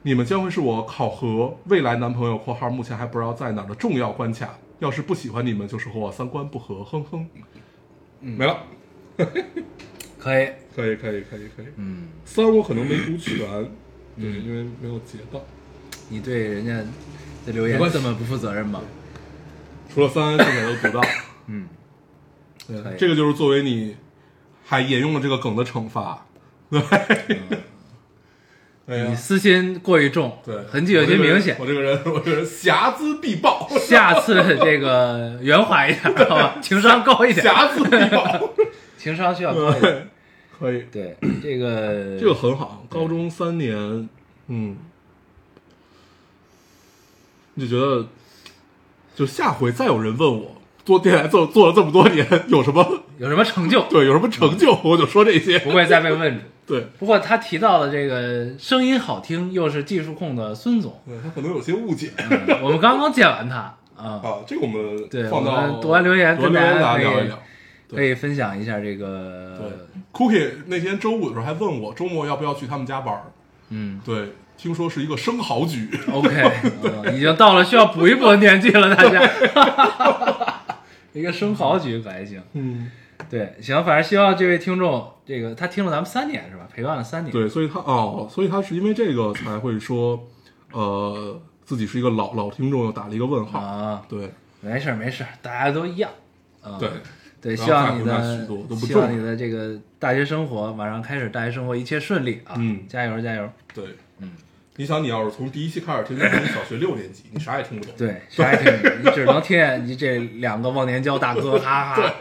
B: 你们将会是我考核未来男朋友（括号目前还不知道在哪儿）的重要关卡。要是不喜欢你们，就是和我三观不合。哼哼，没了。*laughs*
A: 可以，
B: 可以，可以，可以，可以。
A: 嗯，
B: 三我可能没读全，对，因为没有截到。
A: 你对人家的留言
B: 没关系
A: 这么不负责任吗？
B: 除了三，剩下都读到。
A: 嗯，
B: 对，这个就是作为你还沿用了这个梗的惩罚。*laughs* 对，哎
A: 你私心过于重，
B: 对，
A: 痕迹有些明显
B: 我。这个人，我这个人瑕疵必报，
A: 下次这个圆滑一点，好吧？情商高一点，
B: 瑕疵必报。
A: 情商需要高一
B: 可以，
A: 对，这个
B: 这个很好。高中三年，嗯，你就觉得，就下回再有人问我做电台做做了这么多年有什么
A: 有什么成就，
B: 对有什么成就，我就说这些。
A: 不会再被问住。
B: 对，
A: 不过他提到的这个声音好听又是技术控的孙总，
B: 对他可能有些误解
A: 嗯我们刚刚见完他啊，
B: 啊。这个我们
A: 对
B: 放到
A: 我们读完留言跟大家可以
B: 大家聊一聊。
A: 可以分享一下这个
B: 对，，Cookie 那天周五的时候还问我周末要不要去他们家玩儿。
A: 嗯
B: 对，听说是一个生蚝局。
A: ，OK，嗯已经到了需要补一补的年纪了，大家。*laughs* 一个生蚝局可还行，
B: 嗯，
A: 对，行，反正希望这位听众，这个他听了咱们三年是吧？陪伴了三年，
B: 对，所以他哦，所以他是因为这个才会说，呃，自己是一个老老听众，又打了一个问号。
A: 啊，
B: 对
A: 没事儿没事儿，大家都一样，啊，
B: 对
A: 对，希望你的希望你的这个大学生活马上开始，大学生活一切顺利啊！
B: 嗯
A: 加油加油！
B: 对，
A: 嗯，
B: 你想，你要是从第一期开始听，听小学六年级，你啥也听不懂。
A: 对，啥也听不懂，你只能听见你这两个忘年交大哥哈哈，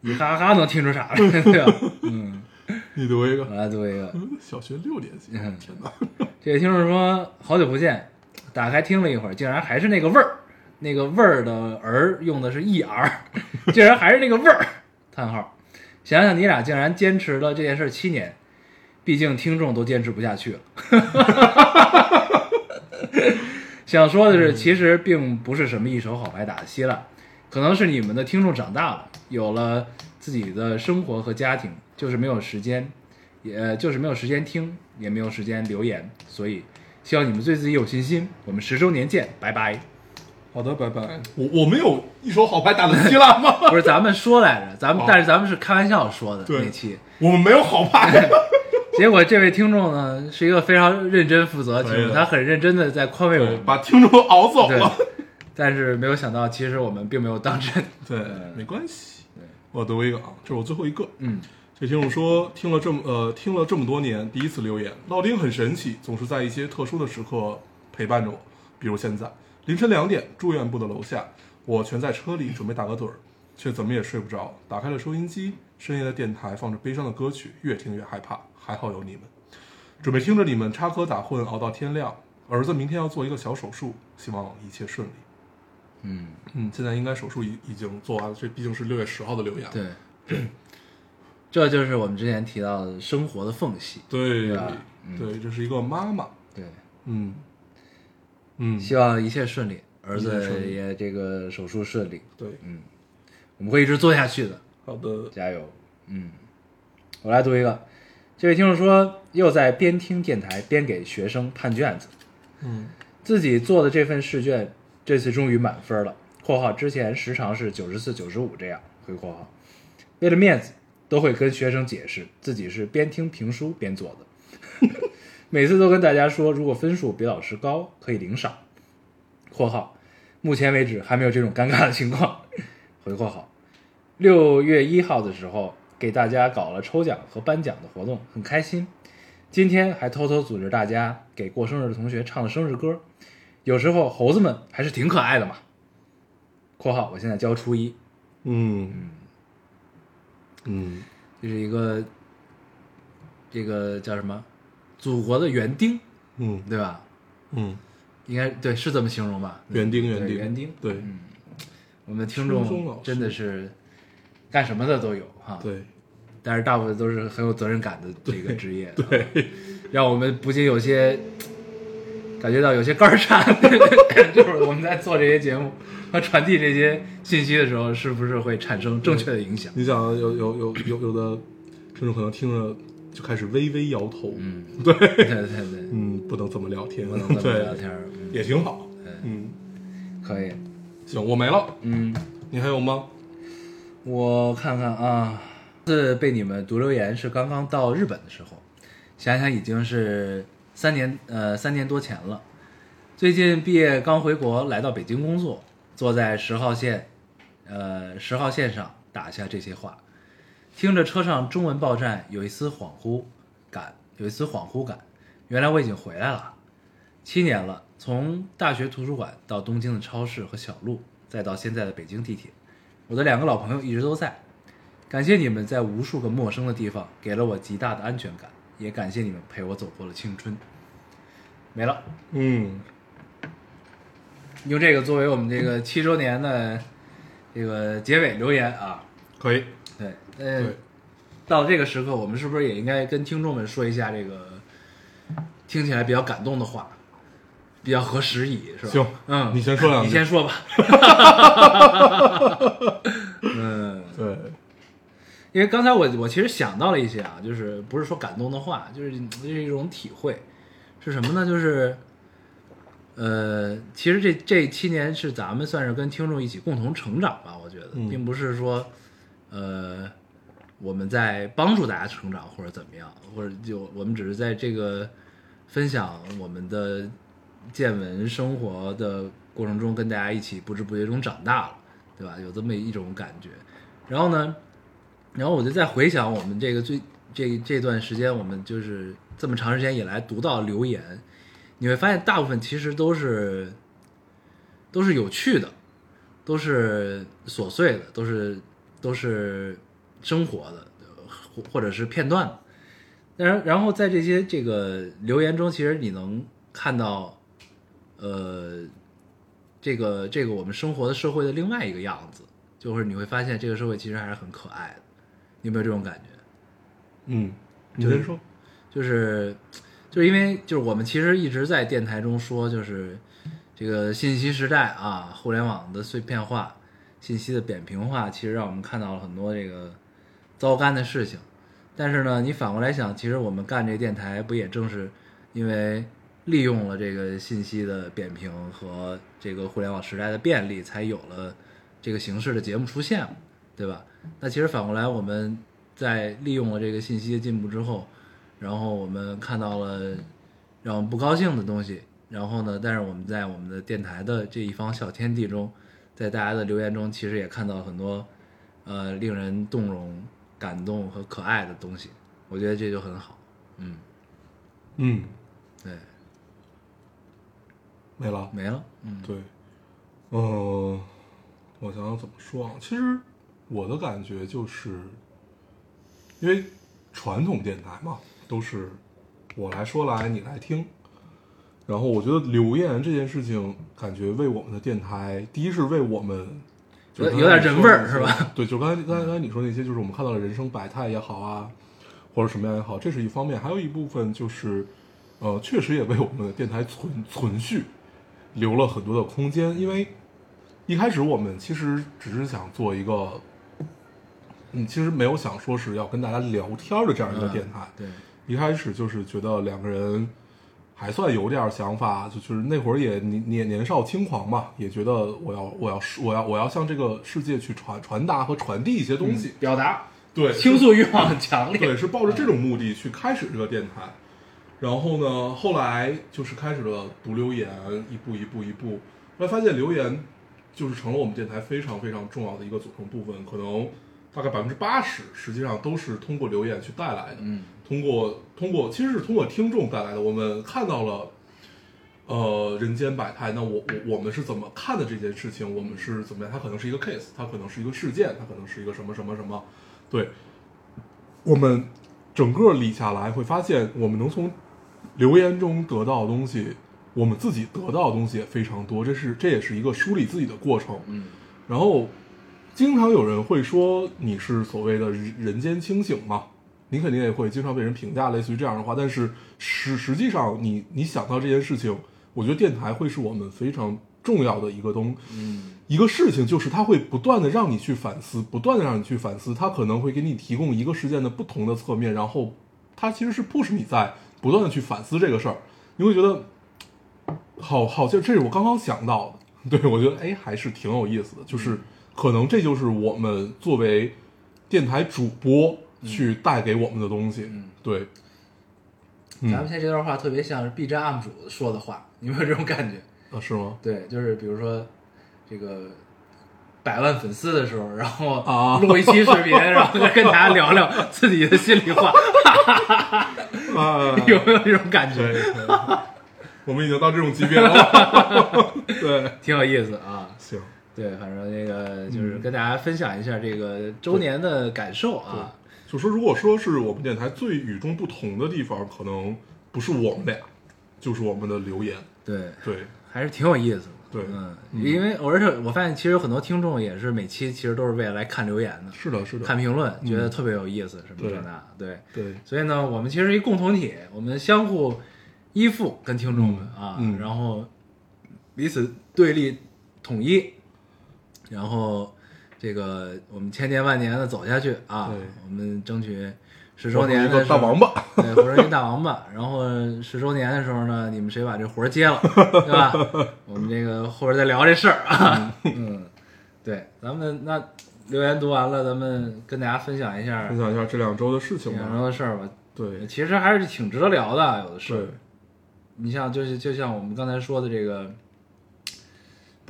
A: 你哈哈能听出啥来？对吧？嗯，*laughs*
B: 你读一个
A: 我来读一个，
B: 小学六年级，
A: 嗯
B: 天哪！
A: 这位听众说好久不见，打开听了一会儿，竟然还是那个味儿，那个味儿的儿用的是 e r，竟然还是那个味儿，叹号。想想你俩竟然坚持了这件事七年，毕竟听众都坚持不下去了。*laughs* 想说的是，其实并不是什么一手好牌打得稀烂，可能是你们的听众长大了，有了自己的生活和家庭，就是没有时间，也就是没有时间听，也没有时间留言，所以希望你们对自己有信心。我们十周年见，拜拜。
B: 好的，拜拜。我我没有一手好牌打的稀烂吗？
A: 不是咱们说来着，咱们、
B: 哦
A: 但是咱们是开玩笑说的
B: 对
A: 那期，
B: 我们没有好牌。*laughs*
A: 结果这位听众呢是一个非常认真负责的听众，他很认真的在宽慰我
B: 把听众熬走了。，
A: 但是没有想到，其实我们并没有当真。*laughs*
B: 对，没关系。我读一个啊，这是我最后一个。
A: 嗯
B: 这听众说，听了这么呃听了这么多年，第一次留言，老丁很神奇，总是在一些特殊的时刻陪伴着我，比如现在凌晨两点，住院部的楼下，我全在车里准备打个盹儿，却怎么也睡不着。打开了收音机，深夜的电台放着悲伤的歌曲，越听越害怕。还好有你们，准备听着你们插科打诨，熬到天亮。儿子明天要做一个小手术，希望一切顺利。
A: 嗯，
B: 嗯，现在应该手术已已经做完了，这毕竟是六月十号的留言。
A: 对，这就是我们之前提到的生活的缝隙。
B: 对
A: 对嗯
B: 对，这是一个妈妈。
A: 对，
B: 嗯嗯，
A: 希望一切顺利，儿子也这个手术顺利。
B: 对，嗯
A: 我们会一直做下去的，
B: 好的，
A: 加油！嗯，我来读一个，这位听众说，又在边听电台边给学生判卷子，
B: 嗯
A: 自己做的这份试卷，这次终于满分了。（括号之前时长是九十四、九十五这样。）回括号，为了面子，都会跟学生解释自己是边听评书边做的。*laughs* 每次都跟大家说，如果分数比老师高，可以领赏。（括号目前为止还没有这种尴尬的情况。）回括号，六月一号的时候给大家搞了抽奖和颁奖的活动，很开心。今天还偷偷组织大家给过生日的同学唱了生日歌，有时候猴子们还是挺可爱的嘛。（括号我现在教初一，
B: 嗯。嗯。
A: 这是一个这个叫什么？祖国的园丁，
B: 嗯。
A: 对吧？
B: 嗯，
A: 应该对，是这么形容吧？
B: 园丁园丁
A: 园丁。
B: 对，
A: 我们的听众真的是干什么的都有哈。
B: 对。
A: 但是大部分都是很有责任感的这个职业，*laughs* 对，让我们不禁有些感觉到有些肝儿颤，*laughs* 就是我们在做这些节目和传递这些信息的时候，是不是会产生正确的影响？
B: 你想有有有有有的听众可能听着就开始微微摇头，
A: 嗯，*laughs*
B: 对，
A: 对对对，
B: 嗯，不能这么聊天，
A: 不能这么聊天
B: 也挺好，嗯，
A: 可以，
B: 行，我没了，
A: 嗯，
B: 你还有吗？
A: 我看看啊，这被你们读留言是刚刚到日本的时候，想想已经是三年呃三年多前了。最近毕业刚回国，来到北京工作，坐在十号线，呃十号线上打下这些话，听着车上中文报站，有一丝恍惚感，有一丝恍惚感，原来我已经回来了，七年了，从大学图书馆到东京的超市和小路，再到现在的北京地铁。我的两个老朋友一直都在，感谢你们在无数个陌生的地方给了我极大的安全感，也感谢你们陪我走过了青春。没了，
B: 嗯，
A: 用这个作为我们这个七周年的这个结尾留言啊。
B: 可以，
A: 对，呃
B: 对，
A: 到了这个时刻，我们是不是也应该跟听众们说一下这个听起来比较感动的话，比较合时宜，是吧？
B: 行
A: 嗯，
B: 你先说两 *laughs* 句
A: 你先说吧。*laughs* 因为刚才我我其实想到了一些啊，就是不是说感动的话，就是这是一种体会，是什么呢？就是，呃，其实这这七年是咱们算是跟听众一起共同成长吧，我觉得，
B: 嗯
A: 并不是说，呃，我们在帮助大家成长或者怎么样，或者就我们只是在这个分享我们的见闻生活的过程中，跟大家一起不知不觉中长大了，对吧？有这么一种感觉。然后呢，然后我就在回想我们这个最这这段时间，我们就是这么长时间以来读到留言，你会发现大部分其实都是都是有趣的，都是琐碎的，都是都是生活的，或或者是片段的。但是，然后在这些这个留言中，其实你能看到，呃，这个这个我们生活的社会的另外一个样子，就是你会发现这个社会其实还是很可爱的。你有没有这种感觉？
B: 嗯，你
A: 就是
B: 先说，
A: 就是就是因为就是我们其实一直在电台中说，就是这个信息时代啊，互联网的碎片化、信息的扁平化，其实让我们看到了很多这个糟干的事情。但是呢，你反过来想，其实我们干这电台，不也正是因为利用了这个信息的扁平和这个互联网时代的便利，才有了这个形式的节目出现，对吧？那其实反过来，我们在利用了这个信息的进步之后，然后我们看到了让我们不高兴的东西，然后呢，但是我们在我们的电台的这一方小天地中，在大家的留言中，其实也看到很多呃令人动容、感动和可爱的东西，我觉得这就很好。嗯，
B: 嗯，
A: 对，
B: 没了。
A: 没了。嗯
B: 对，嗯、我想想怎么说啊？其实我的感觉就是，因为传统电台嘛，都是我来说来，你来听。然后我觉得留言这件事情，感觉为我们的电台，第一是为我们就
A: 有
B: 是
A: 有点人味儿是吧？
B: 对，就刚才刚才刚才你说那些，就是我们看到了人生百态也好啊，或者什么样也好，这是一方面。还有一部分就是，呃，确实也为我们的电台存存续留了很多的空间，因为一开始我们其实只是想做一个，嗯，其实没有想说是要跟大家聊天的这样一个电台。
A: 对，
B: 一开始就是觉得两个人还算有点想法，就就是那会儿也年年年少轻狂嘛，也觉得我要我要我要我要向这个世界去传传达和传递一些东西。
A: 表达
B: 对，
A: 倾诉欲望很强烈。
B: 对，是抱着这种目的去开始这个电台。然后呢，后来就是开始了读留言，一步一步一步，后来发现留言就是成了我们电台非常非常重要的一个组成部分，可能大概百分之八十实际上都是通过留言去带来的。
A: 嗯，
B: 通过通过其实是通过听众带来的，我们看到了。呃，人间百态。那我我我们是怎么看的这件事情？我们是怎么样？它可能是一个 case，它可能是一个事件，它可能是一个什么什么什么。对，我们整个理下来会发现，我们能从留言中得到的东西，我们自己得到的东西也非常多。这是这也是一个梳理自己的过程。
A: 嗯，
B: 然后经常有人会说你是所谓的人人间清醒嘛，你肯定也会经常被人评价类似于这样的话。但是实实际上你，你想到这件事情，我觉得电台会是我们非常重要的一个东，
A: 嗯，
B: 一个事情，就是它会不断的让你去反思，不断的让你去反思，它可能会给你提供一个事件的不同的侧面，然后它其实是 push 你在不断的去反思这个事儿，你会觉得好好像这是我刚刚想到的，对我觉得哎还是挺有意思的，就是可能这就是我们作为电台主播去带给我们的东西，
A: 嗯
B: 对，
A: 咱们现在这段话特别像是 B 站 UP 主说的话，你有没有这种感觉？
B: 啊是吗？
A: 对，就是比如说这个百万粉丝的时候，然后
B: 啊
A: 录一期视频，*laughs* 然后再跟大家聊聊自己的心里话，
B: 啊，*laughs*
A: 有没有这种感，觉？*laughs*
B: 我们已经到这种级别了，对，
A: 挺有意思啊。
B: 行。
A: 对，反正那个就是跟大家分享一下这个周年的感受啊。
B: 就说如果说是我们电台最与众不同的地方，可能不是我们俩，就是我们的留言。
A: 对，
B: 对，
A: 还是挺有意思的。
B: 对
A: 嗯，
B: 嗯
A: 因为而且我发现其实有很多听众也是每期其实都是为了来看留言的，
B: 是的，是的，
A: 看评论，
B: 嗯
A: 觉得特别有意思什么
B: 对
A: 这那，对。
B: 对，
A: 所以呢，我们其实一共同体，我们相互依附，跟听众们啊，
B: 嗯
A: 然后彼此对立统一，然后这个我们千年万年的走下去啊
B: 对，
A: 我们争取十周年的时候
B: 大王八。
A: 对，活成一大王八。然后十周年的时候呢，你们谁把这活儿接了，*laughs* 对吧？我们这个后边再聊这事儿啊。*laughs* 嗯，对，咱们那留言读完了，咱们跟大家分享一下
B: 分享一下这两周的事情
A: 两周。的事儿吧。
B: 对，
A: 其实还是挺值得聊的，有的是
B: 对。，
A: 你像就是就像我们刚才说的这个，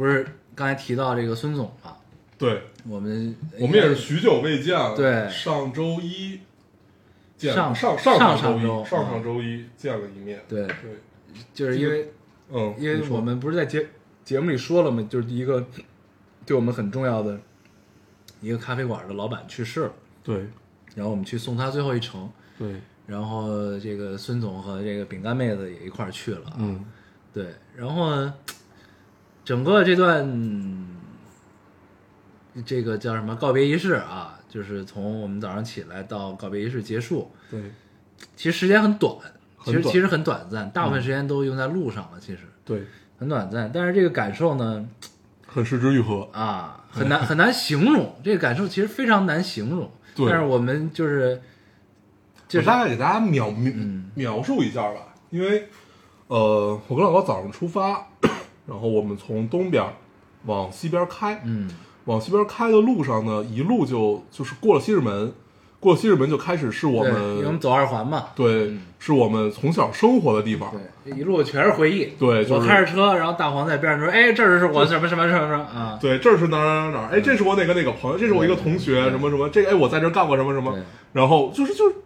A: 不是刚才提到这个孙总嘛？
B: 对，
A: 我们
B: 我们也是许久未见了。
A: 对
B: 上周一见
A: 上
B: 上
A: 上
B: 上
A: 上周
B: 上上周一见了一面。
A: 对，
B: 对，
A: 就是因为
B: 嗯，
A: 因为我们不是在节节目里说了吗？就是一个对我们很重要的一个咖啡馆的老板去世了，
B: 对
A: 然后我们去送他最后一程，
B: 对，
A: 然后这个孙总和这个饼干妹子也一块儿去了啊。
B: 嗯
A: 对，然后呢，整个这段这个叫什么告别仪式啊，就是从我们早上起来到告别仪式结束，
B: 对。
A: 其实时间很短，其
B: 很短。
A: 实其实很短暂，大部分时间都用在路上了，其实。
B: 对，
A: 很短暂。但是这个感受呢，
B: 很失之愈合。
A: 啊，很难 *laughs* 很难形容，这个感受其实非常难形容。
B: 对。
A: 但是我们就是就是
B: 我大概给大家描描
A: 嗯。
B: 描述一下吧，因为呃，我跟老高早上出发，然后我们从东边往西边开，
A: 嗯
B: 往西边开的路上呢，一路就就是过了西直门，过了西直门就开始是我
A: 们因为我们
B: 们
A: 走二环嘛，
B: 对，是我们从小生活的地方。
A: 对，一路全是回忆。
B: 对就是
A: 我开着车，然后大黄在边上说：“哎，这儿是我什么什么什么什么啊
B: 对，这是哪儿哪儿哪儿？哎，这是我哪个哪个朋友，这是我一个同学，什么什么，这个哎，我在这儿干过什么什么。然后就是就是，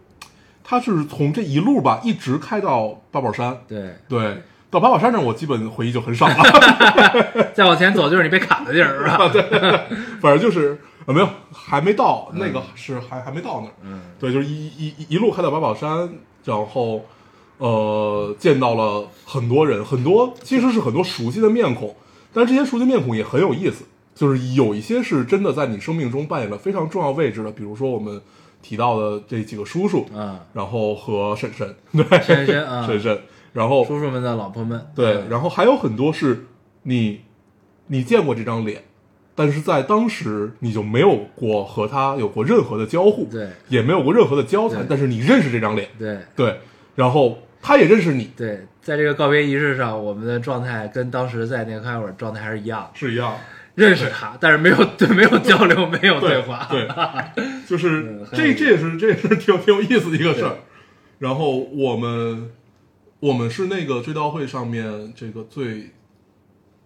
B: 他是从这一路吧，一直开到八宝山。？”
A: 对，
B: 对，到八宝山那儿，我基本回忆就很少了。*laughs*
A: 再往前走就是你被砍的地儿，是吧？对，
B: 反正就是呃没有，还没到那个是还还没到那儿。
A: 嗯，
B: 对，就是一一一一路开到八宝山，然后呃见到了很多人，很多其实是很多熟悉的面孔，但是这些熟悉面孔也很有意思，就是有一些是真的在你生命中扮演了非常重要位置的，比如说我们提到的这几个叔叔，
A: 嗯，
B: 然后和婶婶，对，
A: 婶婶啊
B: 婶婶，然后
A: 叔叔们的老婆们，
B: 对，
A: 嗯。
B: 然后还有很多是你你见过这张脸，但是在当时你就没有过和他有过任何的交互，
A: 对。
B: 也没有过任何的交谈，但是你认识这张脸，
A: 对。
B: 对，然后他也认识你，
A: 对，在这个告别仪式上，我们的状态跟当时在那个开会状态还是一样，
B: 是一样，
A: 认识他，但是没有对没有交流，*laughs* 没有
B: 对
A: 话，
B: 对，就是这这也是这也是挺挺有意思的一个事儿。然后我们我们是那个追悼会上面这个最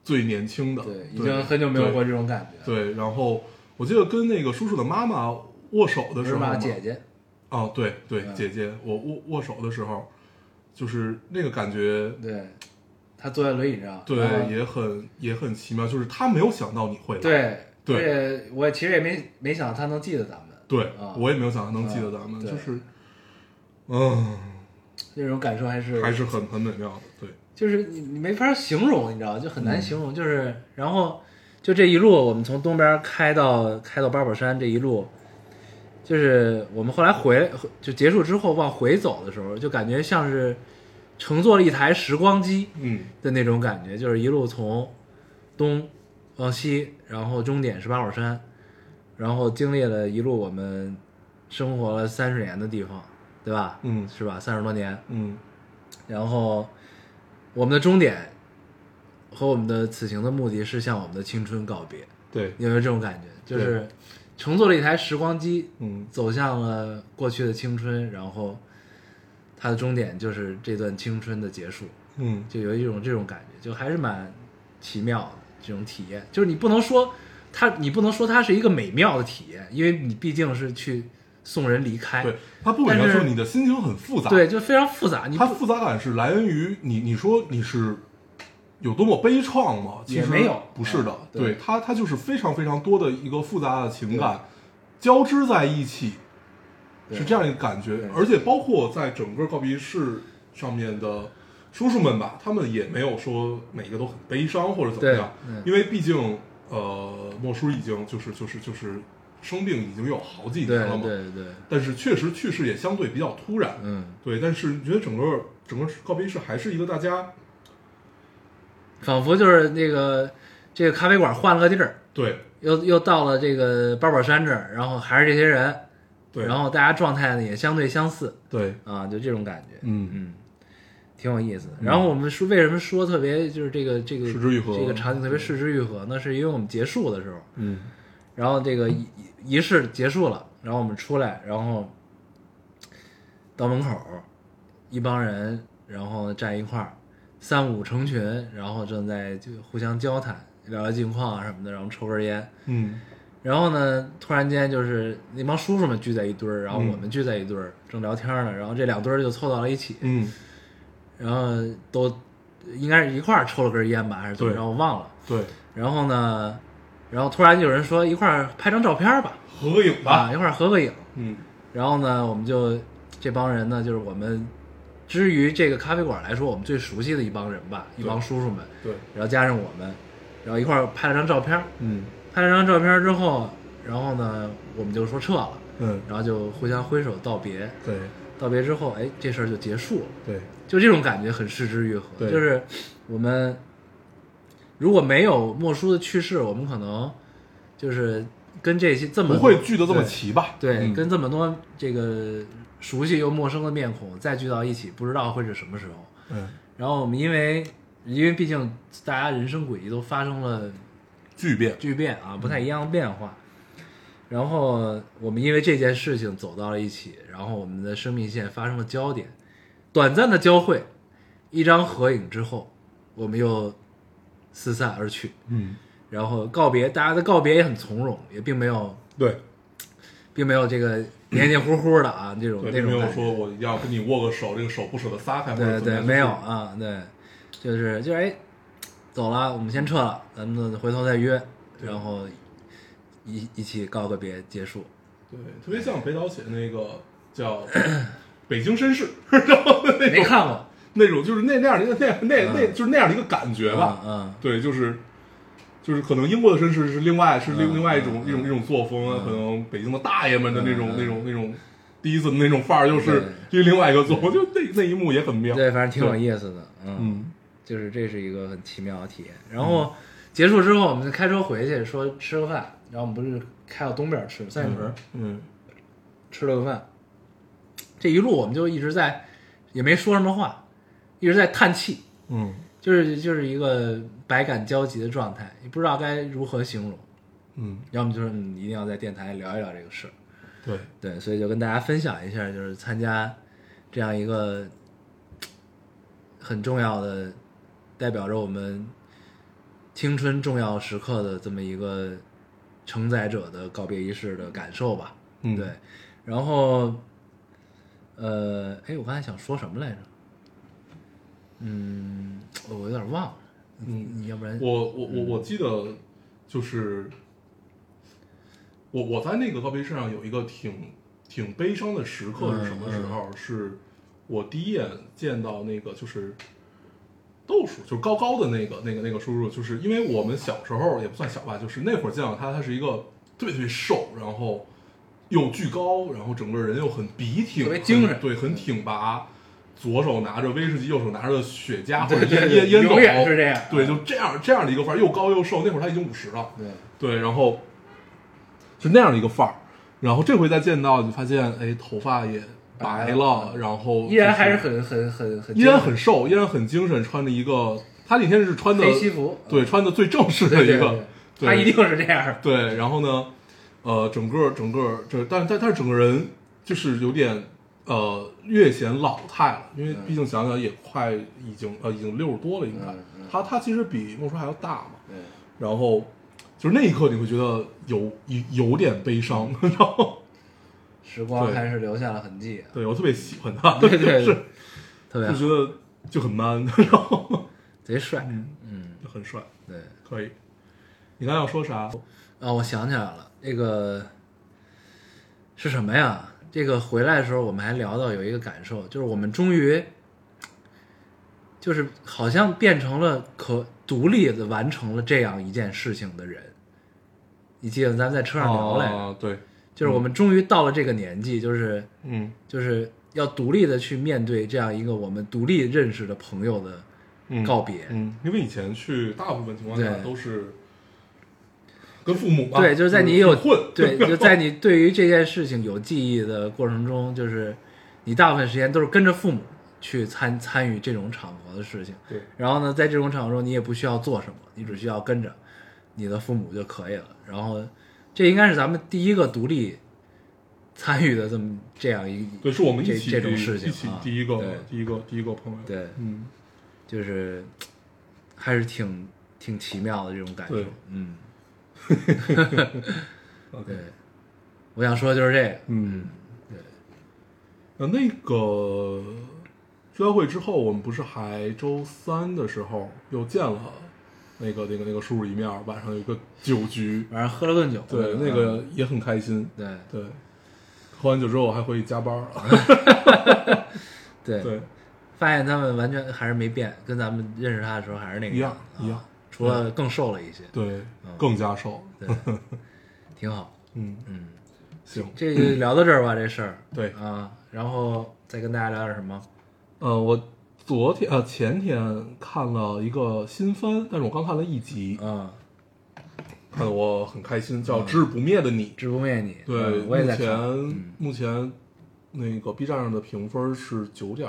B: 最年轻的，
A: 对，已经很久没有过这种感觉。，
B: 对，然后我记得跟那个叔叔的妈妈握手的时候嘛，
A: 吧，姐姐？
B: 哦，对对，
A: 嗯。
B: 姐姐，我握握手的时候，就是那个感觉，
A: 对，他坐在轮椅上，
B: 对，也很也很奇妙，就是他没有想到你会来，
A: 对
B: 对。
A: 而且我其实也没没想到他能记得咱们，
B: 对
A: 啊。
B: 我也没有想到能记得咱们，
A: 嗯
B: 就是，嗯，
A: 那种感受还是
B: 还是很很美妙的，对，
A: 就是你你没法形容，你知道，就很
B: 嗯。
A: 难形容。就是然后就这一路，我们从东边开到开到八宝山这一路，就是我们后来回就结束之后往回走的时候，就感觉像是乘坐了一台时光机
B: 嗯
A: 的那种感觉，就是一路从东往西，然后终点是八宝山，然后经历了一路我们生活了三十年的地方，对吧？
B: 嗯。
A: 是吧？三十多年，
B: 嗯。
A: 然后我们的终点和我们的此行的目的是向我们的青春告别，
B: 对，
A: 有没有这种感觉？就是乘坐了一台时光机，
B: 嗯。
A: 走向了过去的青春，然后它的终点就是这段青春的结束，
B: 嗯。
A: 就有一种这种感觉，就还是蛮奇妙的这种体验。就是你不能说它，你不能说它是一个美妙的体验，因为你毕竟是去送人离开，
B: 对，他不美妙，
A: 但
B: 就是是你的心情很复杂，
A: 对，就非常复杂。你
B: 它复杂感是来源于你，你说你是有多么悲怆吗？其实
A: 也没有。
B: 不是的。
A: 啊，对
B: 对。它它就是非常非常多的一个复杂的情感交织在一起，是这样一个感觉。而且包括在整个告别式上面的叔叔们吧，他们也没有说每个都很悲伤或者怎么样因为毕竟呃，莫叔已经就是就是就是生病已经有好几年了嘛，
A: 对对，
B: 但是确实去世也相对比较突然，
A: 嗯，
B: 对，但是觉得整个整个告别式还是一个大家
A: 仿佛就是那个这个咖啡馆换了个地儿，
B: 对。
A: 又又到了这个八宝山这儿，然后还是这些人，
B: 对，
A: 然后大家状态呢也相对相似
B: 对，
A: 啊，就这种感觉，
B: 嗯。
A: 嗯，挺有意思的。然后我们说为什么说特别就是这个这个这个场景特别视之愈合呢？是因为我们结束的时候，
B: 嗯。
A: 然后这个仪仪式结束了，然后我们出来，然后到门口，一帮人，然后站一块儿，三五成群，然后正在就互相交谈，聊聊近况啊什么的，然后抽根烟。
B: 嗯
A: 然后呢，突然间就是那帮叔叔们聚在一堆儿，然后
B: 嗯
A: 我们聚在一堆儿，正聊天呢，然后这两堆儿就凑到了一起，
B: 嗯，
A: 然后都应该是一块儿抽了根烟吧，还是怎么
B: 对
A: 着，我忘了。
B: 对，
A: 然后呢，然后突然有人说一块儿拍张照片儿吧，
B: 合个影吧，
A: 啊，一块儿合个影。
B: 嗯。
A: 然后呢，我们就这帮人呢，就是我们至于这个咖啡馆来说，我们最熟悉的一帮人吧，一帮叔叔们，
B: 对，
A: 然后加上我们，然后一块儿拍了张照片儿。
B: 嗯。
A: 拍了张照片儿之后，然后呢，我们就说撤了，
B: 嗯。
A: 然后就互相挥手道别。
B: 对。
A: 道别之后，哎，这事儿就结束了。
B: 对。
A: 就这种感觉很失之愈合。
B: 对。
A: 就是我们如果没有莫叔的去世，我们可能就是跟这些这么
B: 不会聚得这么齐吧？
A: 对，
B: 嗯
A: 跟这么多这个熟悉又陌生的面孔再聚到一起，不知道会是什么时候。
B: 嗯
A: 然后我们因为因为毕竟大家人生轨迹都发生了
B: 巨变，
A: 巨变啊，不太一样的变化。然后我们因为这件事情走到了一起，然后我们的生命线发生了交点，短暂的交汇，一张合影之后，我们又四散而去。
B: 嗯，
A: 然后告别，大家的告别也很从容，也并没有，
B: 对，
A: 并没有这个黏黏糊糊的啊，这种
B: 对，
A: 那
B: 种没有
A: 种。
B: 说我要跟你握个手，这个手不舍得撒开，
A: 对对，没有，啊，对，就是就是哎，走了，我们先撤了，咱们回头再约，然后一一起告个别，结束。
B: 对，特别像北岛写的那个叫《北京绅士》，*laughs* 然后那种
A: 没看过，
B: 那种就是那那样的一个那样那那
A: 嗯。
B: 就是那样的一个感觉吧。
A: 嗯
B: 对，就是就是可能英国的绅士是另外是另
A: 嗯
B: 另外一种
A: 嗯
B: 一种一种作风可能北京的大爷们的那种那种那种第一次的那种范儿，就是
A: 对。
B: 又另外一个作风，就那那一幕也很妙。
A: 对，反正挺有意思的，嗯，
B: 嗯。
A: 就是这是一个很奇妙的体验。然后结束之后，我们就开车回去，说吃个饭，然后我们不是开到东边吃三里屯。
B: 嗯。
A: 吃了个饭，这一路我们就一直在，也没说什么话，一直在叹气，
B: 嗯
A: 就是就是一个百感交集的状态，也不知道该如何形容。
B: 嗯，
A: 要么就是你，一定要在电台聊一聊这个事儿，
B: 对，
A: 对，所以就跟大家分享一下，就是参加这样一个很重要的，代表着我们青春重要时刻的这么一个承载者的告别仪式的感受吧。
B: 嗯
A: 对，然后，呃，哎，我刚才想说什么来着？嗯，我有点忘了。
B: 嗯
A: 你要不然
B: 我我我我记得就是我我在那个告别式上有一个挺挺悲伤的时刻是什么时候？是我第一眼见到那个就是豆叔，就是高高的那个那个那个叔叔，就是因为我们小时候也不算小吧，就是那会儿见到他，他是一个特别特别瘦，然后又巨高，然后整个人又很笔挺，
A: 特别精神
B: 对，很挺拔。左手拿着威士忌，右手拿着雪茄或者烟烟烟斗，
A: 永远是这样
B: 对，就这样这样的一个范儿，又高又瘦。那会儿他已经五十了，
A: 对，
B: 对，然后就那样的一个范儿。然后这回再见到，你发现，哎，头发也白了，然后
A: 依然还是很很很很
B: 依然很瘦，依然很精神，穿着一个他那天是穿的
A: 黑西服，
B: 对，穿的最正式的一个，
A: 对，他一定是这样。
B: 对，然后呢，呃，整个整个这，但但但是整个人就是有点呃略显老态了，因为毕竟想想也快已经呃已经六十多了，应该。他他其实比莫叔还要大嘛，
A: 对，
B: 然后就是那一刻你会觉得有有有点悲伤，然后。
A: 时光还是留下了痕迹。
B: 对我特别喜欢他，
A: 对 *laughs* 对对。
B: 是
A: 特别
B: 就觉得就很 man，*laughs* 然后。
A: 贼帅。
B: 嗯
A: 嗯，
B: 很帅，
A: 对。
B: 可以。你刚才要说啥？
A: 啊，我想起来了，那个是什么呀？这个回来的时候，我们还聊到有一个感受，就是我们终于，就是好像变成了可独立的完成了这样一件事情的人。你记得咱们在车上聊来着，
B: 啊，对，
A: 就是我们终于到了这个年纪，就是
B: 嗯
A: 就是要独立的去面对这样一个我们独立认识的朋友的
B: 嗯
A: 告别。
B: 嗯，因为以前去大部分情况下都是跟父母吧，
A: 对，就是在你有
B: 混，
A: 对，*laughs* 就在你对于这件事情有记忆的过程中，就是你大部分时间都是跟着父母去参参与这种场合的事情。
B: 对，
A: 然后呢，在这种场合中，你也不需要做什么，你只需要跟着你的父母就可以了。然后，这应该是咱们第一个独立参与的这么这样一
B: 对，是我们一
A: 这
B: 起
A: 这种事情
B: 一起
A: 啊
B: 第一个
A: 对
B: 第一个第一个朋友，
A: 对，
B: 嗯，
A: 就是还是挺挺奇妙的这种感受。嗯，*laughs*
B: OK，
A: 我想说的就是这个。
B: 嗯，呃，那个追悼会之后，我们不是还周三的时候又见了那个那个那个叔叔一面，晚上有一个酒局，
A: 晚上喝了顿酒，
B: 对，那个也很开心，
A: 对。
B: 对，喝完酒之后我还回去加班了，*laughs*
A: 对。
B: 对，
A: 发现他们完全还是没变，跟咱们认识他的时候还是那个
B: 一样一样
A: 除了更瘦了一些，
B: 对，更加瘦，
A: 对，*laughs* 挺好。
B: 嗯，
A: 嗯，
B: 行，
A: 这就聊到这儿吧，这事儿。
B: 对
A: 啊，然后再跟大家聊点什么？
B: 呃，我昨天呃前天看了一个新番，但是我刚看了一集，
A: 嗯，
B: 看得我很开心，叫《只不灭的你》。
A: 知不灭你，
B: 对，
A: 嗯我也在看。
B: 目前、
A: 嗯
B: 目前那个 B 站上的评分是九点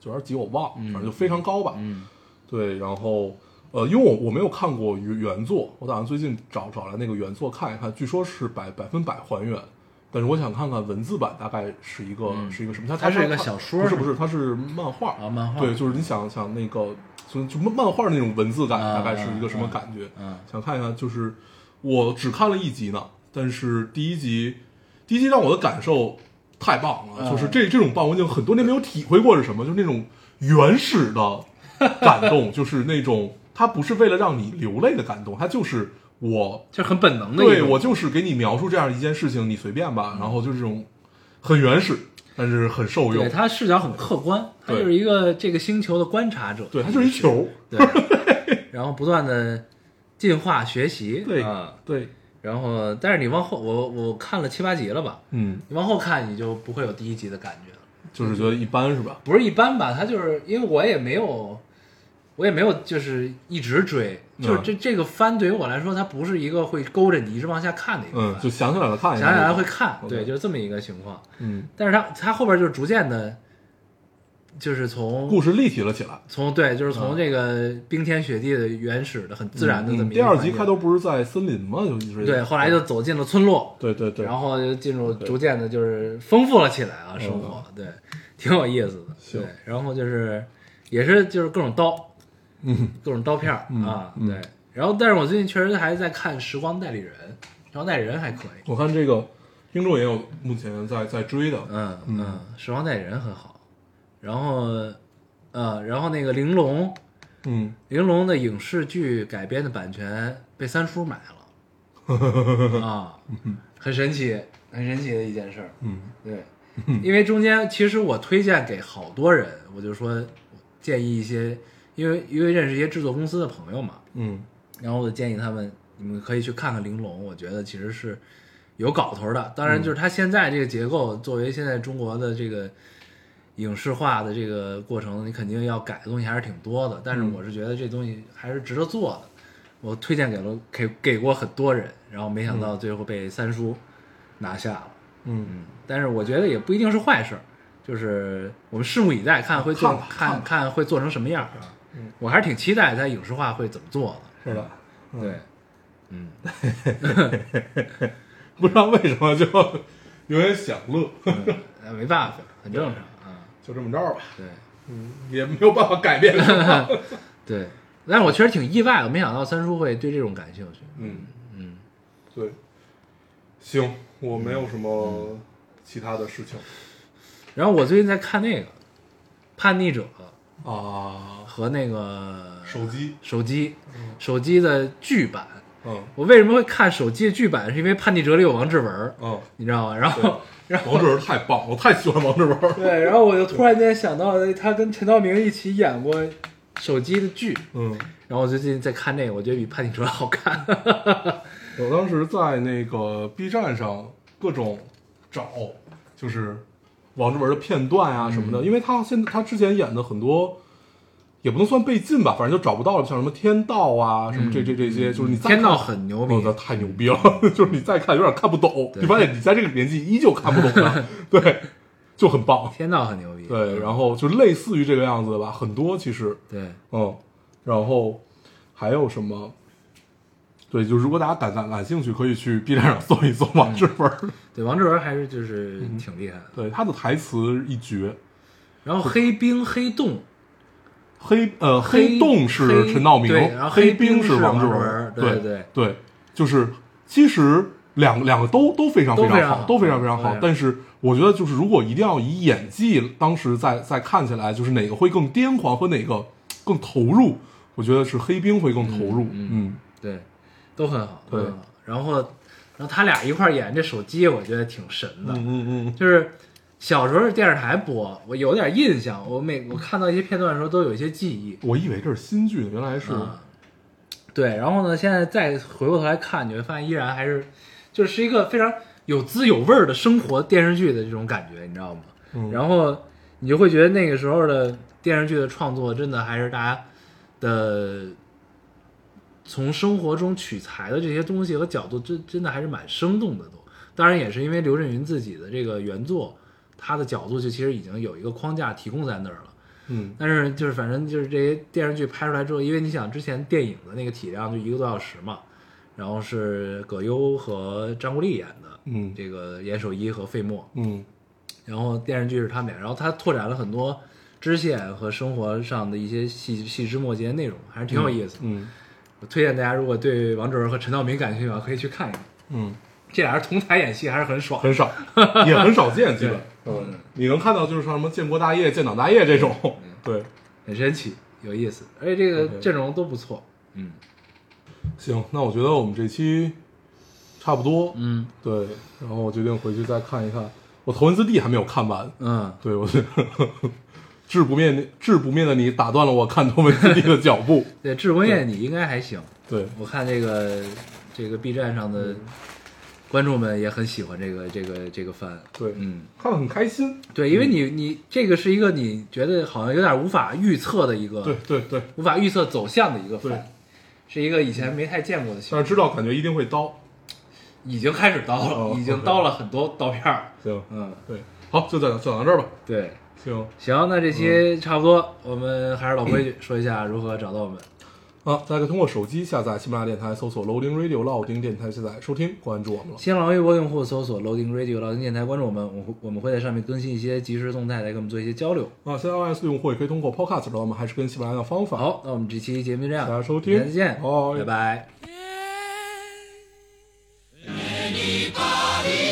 B: 九点几，我忘了，反正就非常高吧。
A: 嗯
B: 对，然后呃，因为我我没有看过原原作，我打算最近找找来那个原作看一看，据说是百百分百还原，但是我想看看文字版大概是一个、
A: 嗯
B: 是一个什么，它
A: 它是一个小说
B: 不是不是，它是漫画
A: 啊漫画
B: 对，就是你想想那个就就漫漫画那种文字感，
A: 啊
B: 大概是一个什么感觉？
A: 嗯
B: 想看一看，就是我只看了一集呢，但是第一集第一集让我的感受太棒了，
A: 嗯
B: 就是这这种棒我已经很多年没有体会过是什么，就是那种原始的感动，就是那种它不是为了让你流泪的感动，它就是我
A: 就是很本能的。
B: 对我就是给你描述这样一件事情，你随便吧，然后就是这种很原始，但是很受用。
A: 对，他视角很客观，他就是一个这个星球的观察者。
B: 对，他就是一球，
A: 对，*laughs* 然后不断的进化学习，
B: 对
A: 啊，
B: 对，
A: 然后但是你往后，我我看了七八集了吧，
B: 嗯，
A: 你往后看你就不会有第一集的感觉了，
B: 就是觉得一般是吧？
A: 不是一般吧？他就是因为我也没有，我也没有就是一直追，就是
B: 嗯
A: 这这个番对于我来说，它不是一个会勾着你一直往下看的一个
B: 嗯，
A: 番，
B: 就想起来了看一下，
A: 想起来会看，对，就是这么一个情况。
B: 嗯，
A: 但是它它后边就是逐渐的，就是从
B: 故事立体了起来。
A: 从对，就是从
B: 嗯
A: 这个冰天雪地的原始的很自然的这么一
B: 嗯第二集开头不是在森林吗？就一直
A: 对，后来就走进了村落，
B: 对对对，
A: 然后就进入逐渐的就是丰富了起来啊，生活对，挺有意思的。对，然后就是也是就是各种刀，
B: 嗯
A: 各种刀片儿
B: 嗯
A: 啊，
B: 嗯。
A: 对。然后，但是我最近确实还在看《时光代理人》，《时光代理人》还可以，
B: 我看这个听众也有目前在在追的，
A: 嗯
B: 嗯。
A: 嗯，《时光代理人》很好。然后，呃，然后那个玲珑，
B: 嗯。
A: 玲珑的影视剧改编的版权被三叔买了，*laughs* 啊，很神奇，很神奇的一件事儿。
B: 嗯。
A: 对，因为中间其实我推荐给好多人，我就说建议一些，因为因为认识一些制作公司的朋友嘛，
B: 嗯
A: 然后我就建议他们，你们可以去看看玲珑，我觉得其实是有搞头的。当然，就是它现在这个结构，作为现在中国的这个影视化的这个过程，你肯定要改的东西还是挺多的。但是我是觉得这东西还是值得做的，我推荐给了给给过很多人，然后没想到最后被三叔拿下了。
B: 嗯
A: 嗯，但是我觉得也不一定是坏事儿，就是我们拭目以待，看会做
B: 看
A: 看
B: 看
A: 看会做成什么样。
B: 嗯。
A: 我还是挺期待它影视化会怎么做的。
B: 是的，
A: 对，嗯，*laughs*
B: 不知道为什么就有点享乐，
A: 呃没办法，很正常啊。
B: 就这么着吧，
A: 对。
B: 嗯，也没有办法改变 *laughs*
A: 对，但是我确实挺意外，我没想到三叔会对这种感兴趣。
B: 嗯，
A: 嗯，
B: 对，行，我没有什么其他的事情。
A: 然后我最近在看那个《叛逆者》
B: 啊，
A: 和那个
B: 手机，
A: 手机手机的剧版。
B: 嗯
A: 我为什么会看手机的剧版？是因为《叛逆者》里有王志文，
B: 嗯，
A: 你知道吗？然后，*laughs* 然后
B: 王志文太棒，我太喜欢王志文了，
A: 对，然后我就突然间想到他跟陈道明一起演过手机的剧，
B: 嗯。
A: 然后我最近在看那个，我觉得比《叛逆者》好看。*laughs*
B: 我当时在那个 B 站上各种找，就是王志文的片段啊什么的，因为他现在他之前演的很多，也不能算被禁吧，反正就找不到了，像什么天道啊，什么这这这些，就是你再看
A: 天道很牛逼
B: 太牛逼了，*laughs* 就是你再看有点看不懂，你发现你在这个年纪依旧看不懂的，*laughs* 对，就很棒，
A: 天道很牛逼，
B: 对，然后就类似于这个样子的吧，很多其实，
A: 对，
B: 嗯，然后还有什么？对，就如果大家感感感兴趣，可以去 B 站上搜一搜王志文儿。
A: 对，王志文还是就是挺厉害的。
B: 对，他的台词一绝。
A: 然后黑冰黑洞，
B: 黑呃
A: 黑
B: 黑洞是陈道明，黑
A: 黑冰是
B: 王志
A: 文
B: 对
A: 对对
B: 对，就是其实两两个都都非常非常好，
A: 都非常
B: 非常好。但是我觉得，就是如果一定要以演技，当时在在看起来，就是哪个会更癫狂和哪个更投入，我觉得是黑冰会更投入。
A: 嗯
B: 嗯
A: 对，都很好，
B: 对。
A: 然后，然后他俩一块儿演这手机，我觉得挺神的。
B: 嗯嗯嗯，
A: 就是小时候是电视台播，我有点印象，我每我看到一些片段的时候都有一些记忆。
B: 我以为这是新剧，原来是
A: 啊，对，然后呢，现在再回过头来看，你会发现依然还是就是一个非常有滋有味儿的生活电视剧的这种感觉，你知道吗？
B: 嗯
A: 然后你就会觉得那个时候的电视剧的创作真的还是大家的从生活中取材的这些东西和角度，真真的还是蛮生动的都。当然也是因为刘震云自己的这个原作，他的角度就其实已经有一个框架提供在那儿了。
B: 嗯
A: 但是就是反正就是这些电视剧拍出来之后，因为你想之前电影的那个体量就一个多小时嘛，然后是葛优和张国立演的，
B: 嗯
A: 这个严守一和费默，
B: 嗯
A: 然后电视剧是他们俩，然后他拓展了很多支线和生活上的一些细细枝末节的内容，还是挺有意思的。
B: 嗯
A: 我推荐大家如果对王志文和陈道明感兴趣的话，可以去看一看。
B: 嗯，
A: 这俩人同台演戏还是很爽。
B: 很少，*laughs* 也很少见，基本。嗯，你能看到就是像什么建国大业、建党大业这种，*laughs* 对。
A: 很神奇，有意思，而且这个阵容都不错。嗯
B: 行，那我觉得我们这期差不多，
A: 嗯
B: 对。然后我决定回去再看一看，我《头文字 D》还没有看完，
A: 嗯，
B: 对我觉得 *laughs* 志不灭志不灭的你打断了我看《头文字 D》的脚步，
A: 对，智不灭你应该还行。
B: 对，
A: 我看这个这个 B 站上的观众们也很喜欢这个这个这个番。
B: 对，
A: 嗯，
B: 看得很开心，
A: 对，因为你你这个是一个你觉得好像有点无法预测的一个，
B: 对对对，
A: 无法预测走向的一个番，是一个以前没太见过的
B: 但是知道感觉一定会刀，
A: 已经开始刀了，
B: 哦
A: 已经刀了很多刀片儿。
B: 行，
A: 嗯，
B: 对，好，就讲讲到这儿吧，
A: 对，
B: 行。
A: 行，那这期差不多，我们还是老规矩，说一下如何找到我们。
B: 啊，大家可以通过手机下载喜马拉雅电台，搜索 Loading Radio 老丁电台下载收听，关注我们了。
A: 新浪微博用户搜索 Loading Radio 老丁电台，关注我们，我会我们会在上面更新一些即时动态，来跟我们做一些交流。
B: 啊，现在 iOS 用户也可以通过 Podcast 找到我们，还是跟喜马拉雅的方法。，
A: 好，那我们这期节目就这样，
B: 大家收听
A: 再见，
B: 拜
A: 拜拜。
C: Each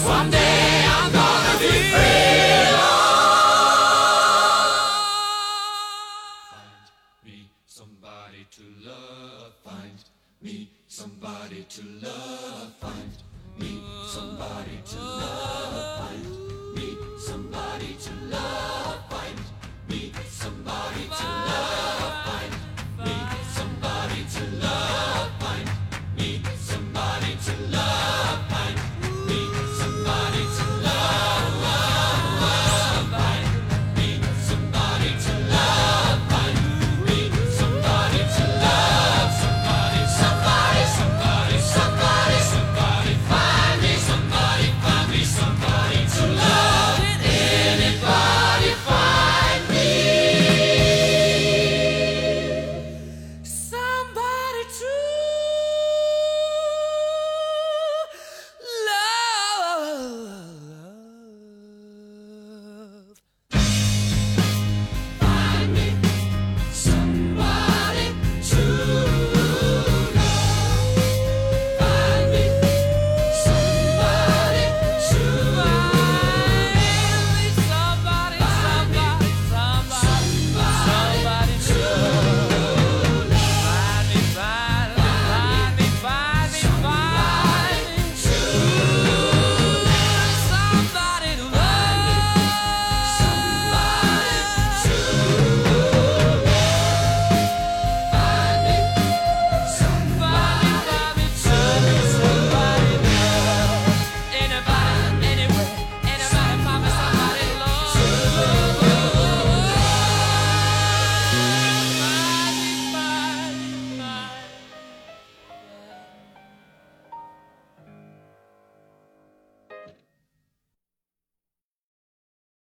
C: Someday